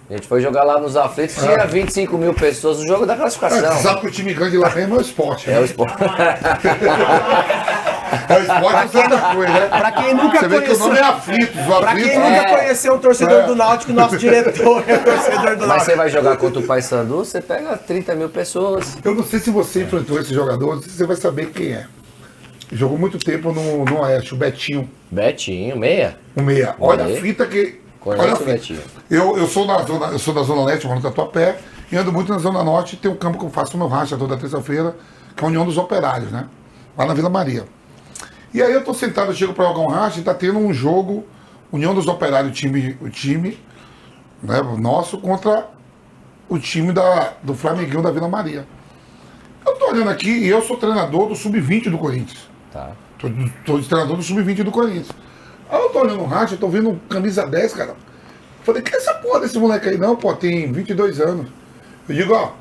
A gente foi jogar lá nos aflitos, tinha 25 mil pessoas, o jogo da É, classificação. você sabe que o time grande lá mesmo é o esporte. É né? o esporte. É o esporte do Santa Cruz, né? Pra quem nunca Você vê que o conheceu- nome é Aflitos. O Pra quem É. nunca conheceu um torcedor É. do Náutico, nosso diretor é torcedor do Mas Náutico. você vai jogar contra o Paysandu, você pega 30 mil pessoas. Eu não sei se você enfrentou esse jogador, não sei se você vai saber quem é. Jogou muito tempo no, no Oeste, o Betinho, Betinho, meia. o meia. Olha a fita que. Conheço olha a o fita. Betinho. Eu, eu, sou da zona, eu sou da Zona Leste, moro no Tatuapé, e ando muito na Zona Norte. Tem um campo que eu faço meu racha toda terça-feira, que é a União dos Operários, né? Lá na Vila Maria. E aí eu tô sentado, eu chego para jogar um racha e tá tendo um jogo, União dos Operários, o time, o time né, nosso contra o time da, do Flamenguinho da Vila Maria. Eu tô olhando aqui e eu sou treinador do Sub-20 do Corinthians. Tá. Tô, tô de treinador do Sub-20 do Corinthians. Aí eu tô olhando o racha, eu tô vendo um camisa 10, cara. Falei, que é essa porra desse moleque aí? Não, pô, tem 22 anos. Eu digo, ó,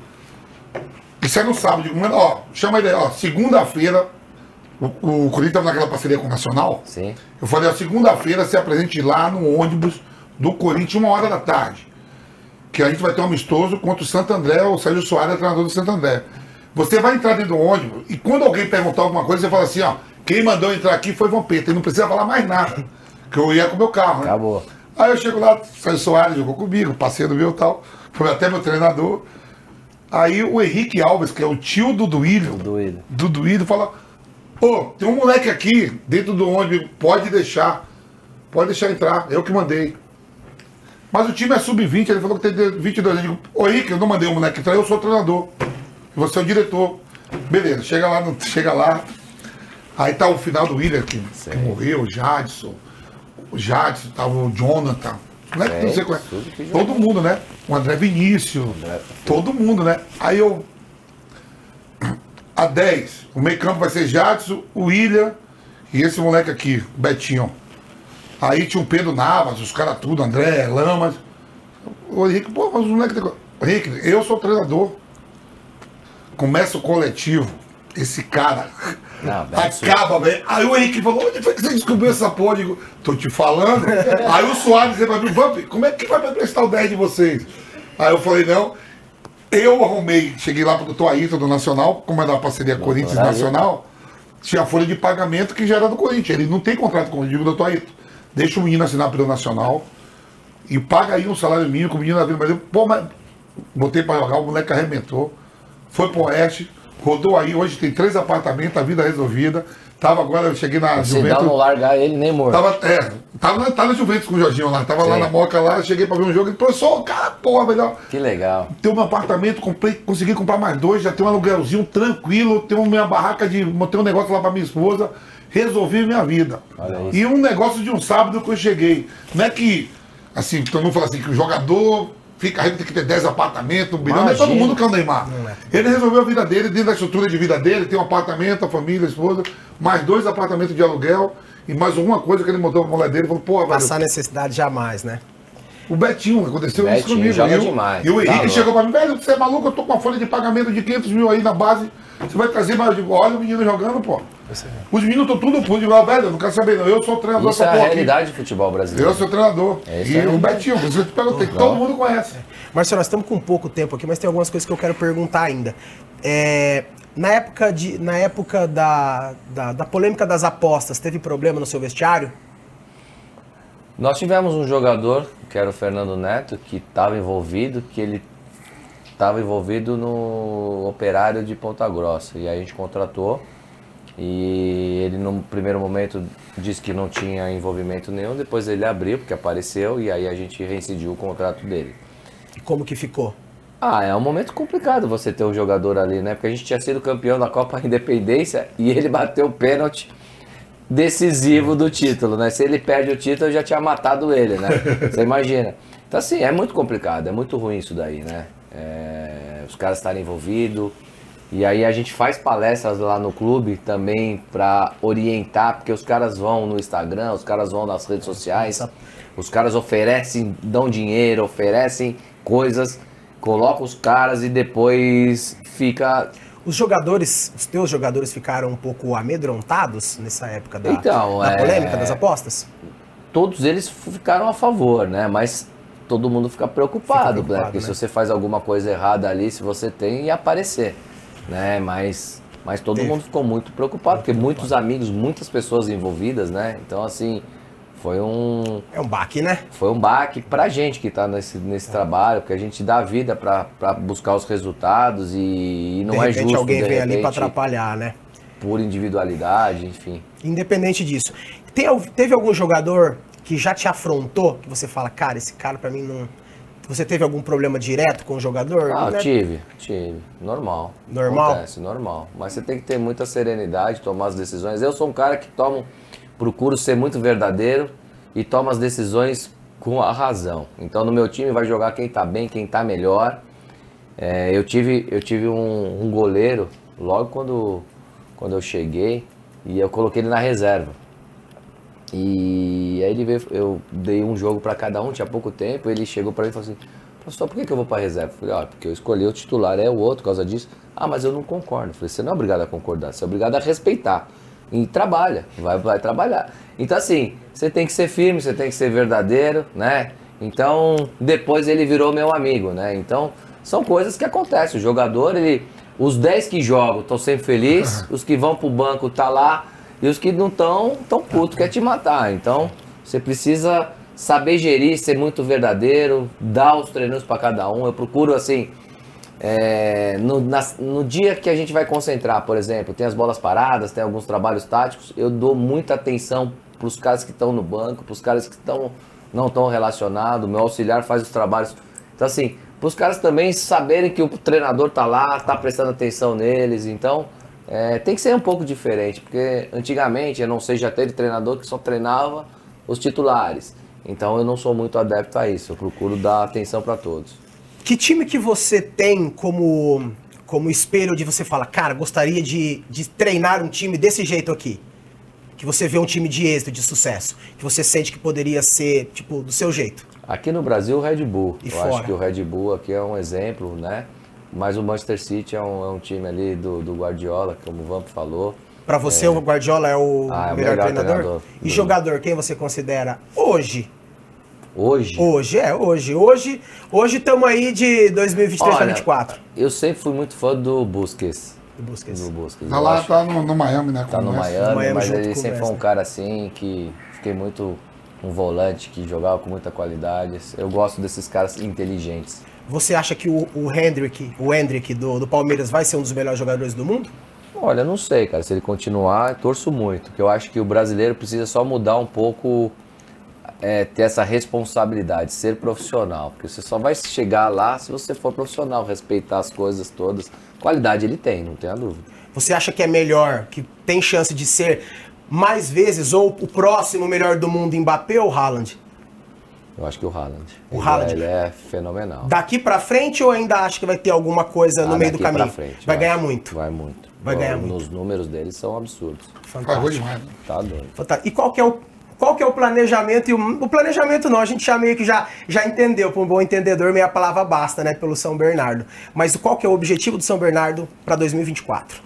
isso é no sábado. Digo, mano, ó, chama ele ó, segunda-feira, o, o Corinthians tava naquela parceria com o Nacional. Sim. Eu falei, ó, segunda-feira se apresente lá no ônibus do Corinthians, uma hora da tarde. Que a gente vai ter um amistoso contra o Santo André, o Sérgio Soares é treinador do Santo André. Você vai entrar dentro do ônibus e quando alguém perguntar alguma coisa, você fala assim, ó, quem mandou entrar aqui foi Vampeta, e não precisa falar mais nada. Que eu ia com o meu carro, né? Acabou. Aí eu chego lá, Sérgio Soares jogou comigo, parceiro meu e tal, foi até meu treinador. Aí o Henrique Alves, que é o tio do Duílio, Duílio. do Duílio, fala: Ô, tem um moleque aqui dentro do ônibus, pode deixar, pode deixar entrar, eu que mandei. Mas o time é sub-20, ele falou que tem 22 anos. Eu digo, ô Henrique, eu não mandei o moleque entrar, eu sou o treinador. Você é o diretor. Beleza, chega lá, chega lá. Aí tá o final do William, que, que morreu, o Jadson. O Jadson, tava o Jonathan. Não é que Sei, você conhece? tudo que jogou. Todo mundo, né? O André Vinícius. Todo mundo, né? Aí eu. A 10, o meio campo vai ser Jadson, o William e esse moleque aqui, o Betinho. Aí tinha o Pedro Navas, os caras tudo, André, Lamas. O Henrique, pô, mas o moleque tem. co- Henrique, eu sou treinador. Começa o coletivo. Esse cara Não, absurdo. acaba, velho. Aí o Henrique falou: onde foi que você descobriu essa porra? Digo, tô te falando. Aí o Soares disse pra mim: Vamp, como é que vai me prestar o 10 de vocês? Aí eu falei: não. Eu arrumei, cheguei lá pro Ayrton do Nacional, como é da parceria Corinthians e Ayrton. Nacional, tinha a folha de pagamento que já era do Corinthians. Ele não tem contrato com o digo, doutor Ayrton. Deixa o menino assinar pelo Nacional e paga aí um salário mínimo com o menino na vida. Mas eu, pô, mas botei pra jogar, o moleque arrebentou, foi pro Oeste, rodou aí, hoje tem três apartamentos, a vida resolvida. Tava agora, eu cheguei na dá Juventus. não largar ele nem morto. Tava, é, tava, na- tava na Juventus com o Jorginho lá, tava lá Sim. na Moca lá, cheguei pra ver um jogo, ele professor, cara, porra, melhor. Que legal. Tem um apartamento, comprei, consegui comprar mais dois, já tem um aluguelzinho tranquilo, tem uma minha barraca de. Montei um negócio lá pra minha esposa, resolvi minha vida. E um negócio de um sábado que eu cheguei. Não é que, assim, todo mundo fala assim, que o jogador fica rico, tem que ter 10 apartamentos, um bilhão, não é todo mundo que é o Neymar. Ele resolveu a vida dele, dentro da estrutura de vida dele, tem um apartamento, a família, a esposa, mais dois apartamentos de aluguel. E mais alguma coisa que ele montou pra mulher dele, falou, pô, velho, Passar necessidade jamais, né? O Betinho, aconteceu isso Betinho comigo. joga e o, demais, E o tá Henrique louco. chegou pra mim, velho, você é maluco, eu tô com uma folha de pagamento de 500 mil aí na base, você vai trazer mais? Eu digo, olha o menino jogando, pô. Os meninos estão tudo digo, ah, velho, eu não quero saber não, eu sou o treinador Isso é a porra aqui. realidade do futebol brasileiro. Eu sou treinador. É isso e aí. o Betinho, isso eu te perguntei, que todo mundo conhece. Marcelo, nós estamos com pouco tempo aqui, mas tem algumas coisas que eu quero perguntar ainda. É, na época, de, na época da, da, da polêmica das apostas, teve problema no seu vestiário? Nós tivemos um jogador, que era o Fernando Neto, que estava envolvido, que ele estava envolvido no operário de Ponta Grossa. E aí a gente contratou. E ele no primeiro momento disse que não tinha envolvimento nenhum, depois ele abriu, porque apareceu, e aí a gente reincidiu o contrato dele. E como que ficou? Ah, é um momento complicado você ter um jogador ali, né? Porque a gente tinha sido campeão da Copa Independência e ele bateu o pênalti decisivo do título, né? Se ele perde o título, eu já tinha matado ele, né? Você imagina. Então, assim, é muito complicado, é muito ruim isso daí, né? É, os caras estarem envolvidos. E aí a gente faz palestras lá no clube também para orientar, porque os caras vão no Instagram, os caras vão nas redes sociais, os caras oferecem, dão dinheiro, oferecem coisas, colocam os caras e depois fica Os jogadores, os teus jogadores ficaram um pouco amedrontados nessa época da, Então, da é- polêmica das apostas? todos eles ficaram a favor, né? Mas todo mundo fica preocupado, Fica preocupado, né? Porque né? se você faz alguma coisa errada ali, se você tem, ia aparecer, né? Mas, mas todo Teve. mundo ficou muito preocupado, porque muitos amigos, muitas pessoas envolvidas, né? Então, assim, foi um, É um baque, né? foi um baque pra gente que tá nesse, nesse trabalho, porque a gente dá vida pra pra buscar os resultados e, e não de é justo, alguém vem ali pra atrapalhar, né? por individualidade, enfim. Independente disso. Tem teve algum jogador que já te afrontou, que você fala, cara, esse cara pra mim não. Você teve algum problema direto com o jogador? Ah, Né? tive, tive. Normal. Normal? Acontece, normal. Mas você tem que ter muita serenidade, tomar as decisões. Eu sou um cara que tomo, procuro ser muito verdadeiro e tomo as decisões com a razão. Então no meu time vai jogar quem tá bem, quem tá melhor. É, eu tive, eu tive um, um goleiro logo quando, quando eu cheguei e eu coloquei ele na reserva. E aí ele veio, eu dei um jogo pra cada um, tinha pouco tempo, ele chegou pra mim e falou assim, professor, por que, que eu vou pra reserva? Eu falei, ó, porque eu escolhi o titular, é o outro por causa disso. Ah, mas eu não concordo. Eu falei, você não é obrigado a concordar, você é obrigado a respeitar. E trabalha, vai, vai trabalhar. Então assim, você tem que ser firme, você tem que ser verdadeiro, né? Então, depois ele virou meu amigo, né? Então, são coisas que acontecem. O jogador, ele. Os 10 que jogam estão sempre felizes, os que vão pro banco tá lá, e os que não estão, tão puto, quer te matar. Então, você precisa saber gerir, ser muito verdadeiro, dar os treinos para cada um. Eu procuro, assim, é, no, nas- no dia que a gente vai concentrar, por exemplo, tem as bolas paradas, tem alguns trabalhos táticos, eu dou muita atenção para os caras que estão no banco, para os caras que estão não estão relacionados, meu auxiliar faz os trabalhos. Então, assim, para os caras também saberem que o treinador tá lá, tá prestando atenção neles. Então, é, tem que ser um pouco diferente, porque antigamente, eu não sei, já teve treinador que só treinava os titulares. Então, eu não sou muito adepto a isso, eu procuro dar atenção para todos. Que time que você tem como, como espelho de você fala, cara, gostaria de, de treinar um time desse jeito aqui? Que você vê um time de êxito, de sucesso. Que você sente que poderia ser, tipo, do seu jeito. Aqui no Brasil, o Red Bull. E eu fora? acho que o Red Bull aqui é um exemplo, né? Mas o Manchester City é um, é um time ali do, do Guardiola, como o Vamp falou. Pra você, o Guardiola é o Ah, é o melhor, melhor treinador? treinador E do- jogador, quem você considera hoje? Hoje, Hoje, é, hoje. Hoje hoje estamos aí de 2023 para Olha, 2024. eu sempre fui muito fã do Busquets. Do Busquets. Do Busquets. Tá lá, tá no, no Miami, né? tá no Messi. Miami, Miami mas ele sempre foi um cara assim que fiquei muito um volante que jogava com muita qualidade. Eu gosto desses caras inteligentes. Você acha que o, o Hendrick, o Hendrick do, do Palmeiras vai ser um dos melhores jogadores do mundo? Olha, não sei, cara. Se ele continuar, torço muito. Porque eu acho que o brasileiro precisa só mudar um pouco, é, ter essa responsabilidade, ser profissional. Porque você só vai chegar lá se você for profissional, respeitar as coisas todas. Qualidade ele tem, não tenha dúvida. Você acha que é melhor, que tem chance de ser mais vezes ou o próximo melhor do mundo Mbappé ou Haaland? Eu acho que o Haaland. O ele, Haaland. É, ele é fenomenal. Daqui pra frente ou ainda acha que vai ter alguma coisa no Ah, meio do daqui pra caminho? frente, vai eu ganhar muito. Vai muito. Vai ganhar Os- muito. Os números dele são absurdos. Fantástico. né? Tá doido. Fantástico. E qual que é o qual que é o planejamento? E o, o planejamento não, a gente já meio que já, já entendeu, para um bom entendedor, meia palavra basta, né, pelo São Bernardo. Mas qual que é o objetivo do São Bernardo para 2024?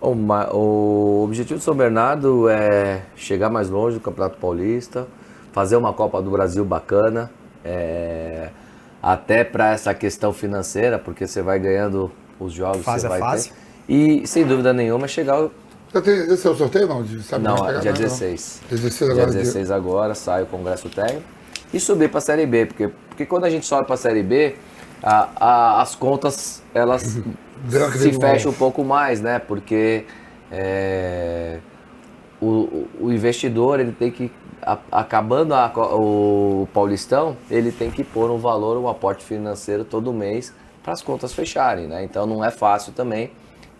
O, o objetivo do São Bernardo é chegar mais longe do Campeonato Paulista, fazer uma Copa do Brasil bacana, é, até para essa questão financeira, porque você vai ganhando os jogos, Fase você a vai fase. ter. E sem dúvida nenhuma chegar. Tem, esse é o sorteio, não? De, sabe Não, pegar, dia né? 16. Dia 16 Dia agora. 16 agora sai o Congresso Técnico e subir para a Série B, porque, porque quando a gente sobe para a Série B, a- a- as contas elas se fecham um pouco mais, né? Porque é, o, o- investidor ele tem que acabando a o Paulistão ele tem que pôr um valor, um aporte financeiro todo mês para as contas fecharem, né? Então não é fácil também.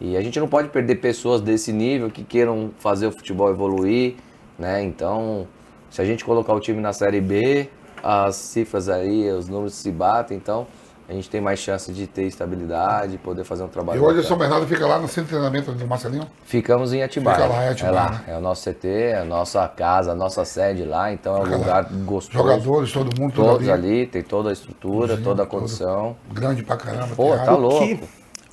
E a gente não pode perder pessoas desse nível que queiram fazer o futebol evoluir, né? Então, se a gente colocar o time na Série B, as cifras aí, os números se batem, então a gente tem mais chance de ter estabilidade, poder fazer um trabalho. E hoje o. São Bernardo fica lá no centro de treinamento do Marcelinho. Ficamos em Atibaia. Fica lá em Atibaia, É lá, né? é o nosso CT, é a nossa casa, a nossa sede lá, então é um Fica lá. lugar gostoso. Jogadores, todo mundo, Todos ali. ali, tem toda a estrutura, toda a condição. Grande pra caramba. Pô, tá louco. que,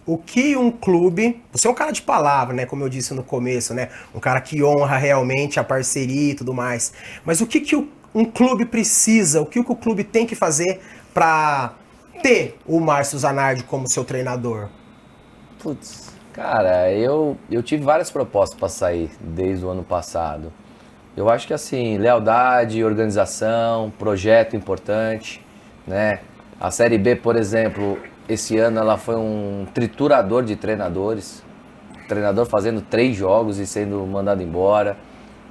o que um clube. Você é um cara de palavra, né? Como eu disse no começo, né? Um cara que honra realmente a parceria e tudo mais. Mas o que, que um clube precisa? O que, que o clube tem que fazer para ter o Márcio Zanardi como seu treinador? Putz, cara, eu, eu tive várias propostas para sair desde o ano passado. Eu acho que assim, lealdade, organização, projeto importante, né? A Série B, por exemplo, esse ano ela foi um triturador de treinadores. Treinador fazendo três jogos e sendo mandado embora.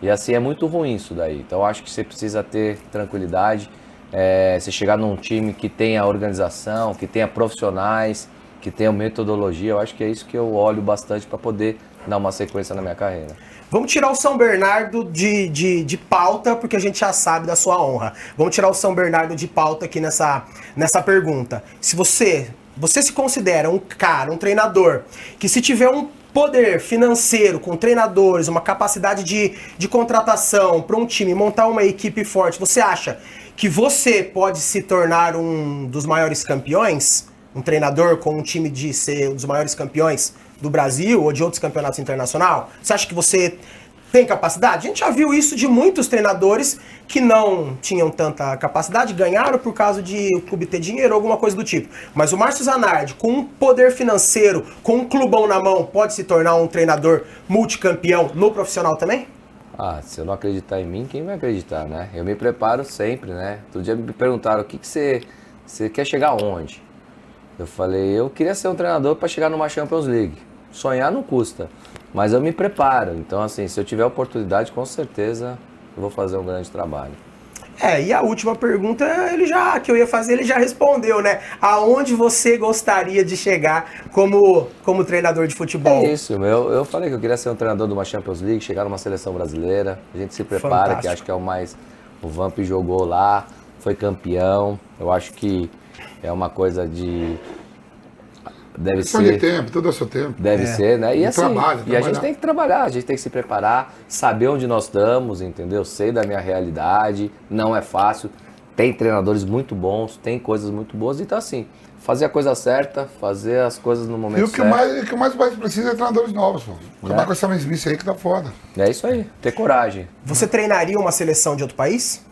E assim é muito ruim isso daí. Então acho que você precisa ter tranquilidade. É, você chegar num time que tenha organização, que tenha profissionais, que tenha metodologia. Eu acho que é isso que eu olho bastante para poder dar uma sequência na minha carreira. Vamos tirar o São Bernardo de, de, de pauta, porque a gente já sabe da sua honra. Vamos tirar o São Bernardo de pauta aqui nessa, nessa pergunta. Se você, você se considera um cara, um treinador, que se tiver um poder financeiro com treinadores, uma capacidade de, de contratação para um time, montar uma equipe forte, você acha que você pode se tornar um dos maiores campeões? Um treinador com um time de ser um dos maiores campeões do Brasil ou de outros campeonatos internacionais? Você acha que você tem capacidade? A gente já viu isso de muitos treinadores que não tinham tanta capacidade, ganharam por causa de o clube ter dinheiro ou alguma coisa do tipo. Mas o Márcio Zanardi, com um poder financeiro, com um clubão na mão, pode se tornar um treinador multicampeão no profissional também? Ah, se eu não acreditar em mim, quem vai acreditar, né? Eu me preparo sempre, né? Outro dia me perguntaram o que, que você, você quer chegar aonde? Eu falei, eu queria ser um treinador para chegar numa Champions League. Sonhar não custa, mas eu me preparo. Então, assim, se eu tiver oportunidade, com certeza eu vou fazer um grande trabalho. É, e a última pergunta, ele já que eu ia fazer, ele já respondeu, né? Aonde você gostaria de chegar como, como treinador de futebol? É isso, eu, eu falei que eu queria ser um treinador de uma Champions League, chegar numa seleção brasileira. A gente se prepara, Fantástico. que acho que é o mais. O Vamp jogou lá, foi campeão. Eu acho que é uma coisa de. Deve de ser. tempo, tudo ao seu tempo. Deve ser, né? E E assim, trabalho, e a gente trabalhar. tem que trabalhar, a gente tem que se preparar, saber onde nós estamos, entendeu? Sei da minha realidade, não é fácil. Tem treinadores muito bons, tem coisas muito boas, então assim, fazer a coisa certa, fazer as coisas no momento E o que, certo. mais, o que mais o país precisa é treinadores novos, pô. Acabar É. com essa mesmice aí que tá foda. É isso aí, ter coragem, Você treinaria uma seleção de outro país?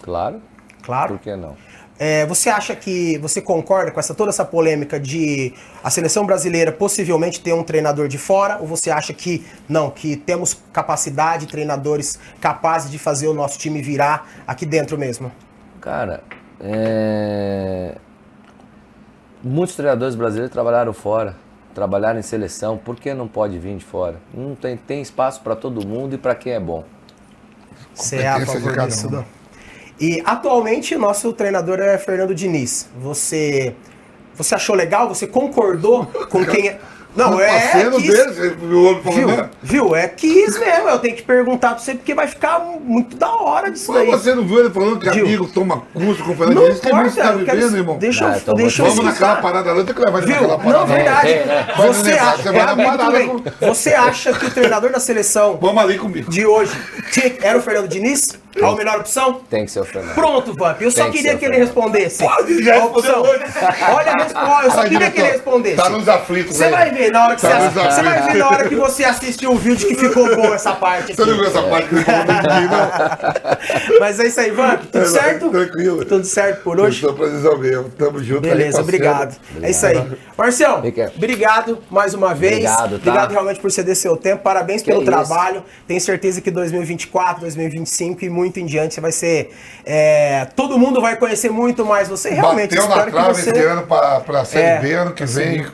claro. Claro. Por que não? É, você acha que você concorda com essa toda essa polêmica de a seleção brasileira possivelmente ter um treinador de fora? Ou você acha que não, que temos capacidade, treinadores capazes de fazer o nosso time virar aqui dentro mesmo? Cara, é... muitos treinadores brasileiros trabalharam fora, trabalharam em seleção, por que não pode vir de fora? Não tem, tem espaço para todo mundo e para quem é bom. Você é a favor disso? um. E atualmente nosso treinador é Fernando Diniz. Você você achou legal? Você concordou com quem é? Não, é quis, dele, você viu o homem falando, viu? né? Viu? É quis mesmo. Eu tenho que perguntar pra você porque vai ficar muito da hora disso Mas daí. você não viu ele falando que Viu? amigo toma curso com o Fernando Não Diniz? Você importa, tá quero- irmão? deixa Ah, eu, então deixa eu Vamos naquela explicar. parada lá, tenho que levar Viu? naquela parada. Não, verdade. Você, acha, negócio, você é, bem. com- você acha que o treinador da seleção Vamos ali comigo. de hoje era o Fernando Diniz? A melhor opção? Tem que ser o Fernando. Pronto, Vamp. Eu só que queria que ele respondesse. Pode, já a opção. respondeu Olha a resposta. Eu só Ai, queria que ele respondesse. Tá nos aflitos Você aí. vai ver na hora que Tá você, ass- você vai ver na hora que você assistir o vídeo que ficou bom essa parte Você não viu essa parte que Diniz, não? Mas é isso aí, Vamp. Tudo É, certo? tranquilo. Tudo certo por hoje? Estou precisando mesmo. Tamo junto aí, Beleza, parceiro. obrigado. É isso aí. Marcião, Fica. obrigado mais uma vez. Obrigado, tá? Obrigado realmente por ceder seu tempo. Parabéns Que pelo isso. trabalho. Tenho certeza que 2024, 2025 e muito muito em diante, você vai ser. é, todo mundo vai conhecer muito mais você. Realmente, Bateu na trave você. esse ano pra, pra Série É, B, ano que vem,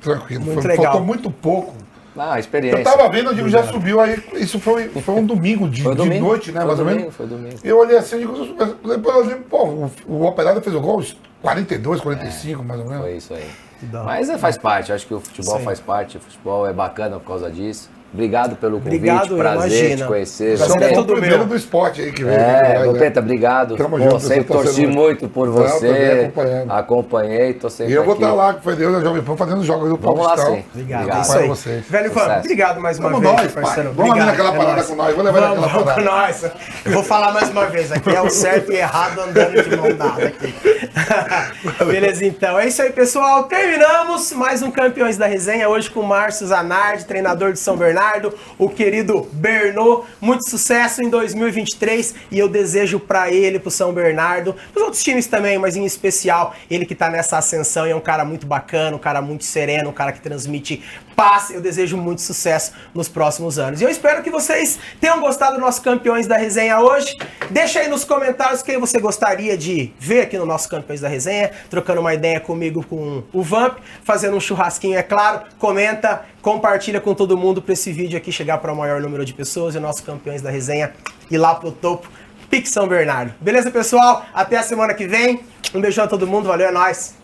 tranquilo. Muito Foi- legal. Faltou muito pouco. Ah, experiência. Eu tava vendo, o Diego já subiu aí. Isso foi, foi um domingo de, Foi de domingo. noite, né? Foi mais ou domingo, menos. foi domingo. Eu olhei assim e digo, depois eu digo, pô, o, o Operário fez o gol aos 42, 45, mais ou menos. Foi isso aí. Da- Mas é, faz parte, acho que o futebol Sim. faz parte, o futebol é bacana por causa disso. Obrigado pelo convite, Obrigado, prazer imagina. te conhecer. Prazer Você é é o tudo primeiro meu. do esporte aí que veio. É, né? meu Penta, obrigado. Tamo Pô, junto, sempre torci muito. muito por Não, também você. acompanhando. Acompanhei, tô sempre E eu vou estar lá, que foi Deus, a Jovem Pan, fazendo jogos do Vamos lá Paulistão. sim. Obrigado, Obrigado. é isso aí. vocês. Velho Fã, Sucesso. obrigado mais uma Vamos vez, nós, pai. parceiro. Vamos ali Obrigado, naquela é parada nóis. com nós, vou levar Vamos, naquela vamos com parada. nós. Eu vou falar mais uma vez, aqui é o certo e errado andando de mão dada aqui. Beleza, então. É isso aí, pessoal. Terminamos mais um Campeões da Resenha, hoje com o Márcio Zanardi, treinador de São Bernardo, o querido Bernô. Muito sucesso em 2023 e eu desejo pra ele, pro São Bernardo, pros outros times também, mas em especial ele que tá nessa ascensão e é um cara muito bacana, um cara muito sereno, um cara que transmite paz. Eu desejo muito sucesso nos próximos anos. E eu espero que vocês tenham gostado do nosso Campeões da Resenha hoje. Deixa aí nos comentários quem você gostaria de ver aqui no nosso Campeões da Resenha, trocando uma ideia comigo com o Vamp, fazendo um churrasquinho, é claro. Comenta, compartilha com todo mundo para esse vídeo aqui chegar para o maior número de pessoas e o nosso Campeões da Resenha ir lá pro topo. Pique São Bernardo. Beleza, pessoal? Até a semana que vem. Um beijão a todo mundo. Valeu, é nóis.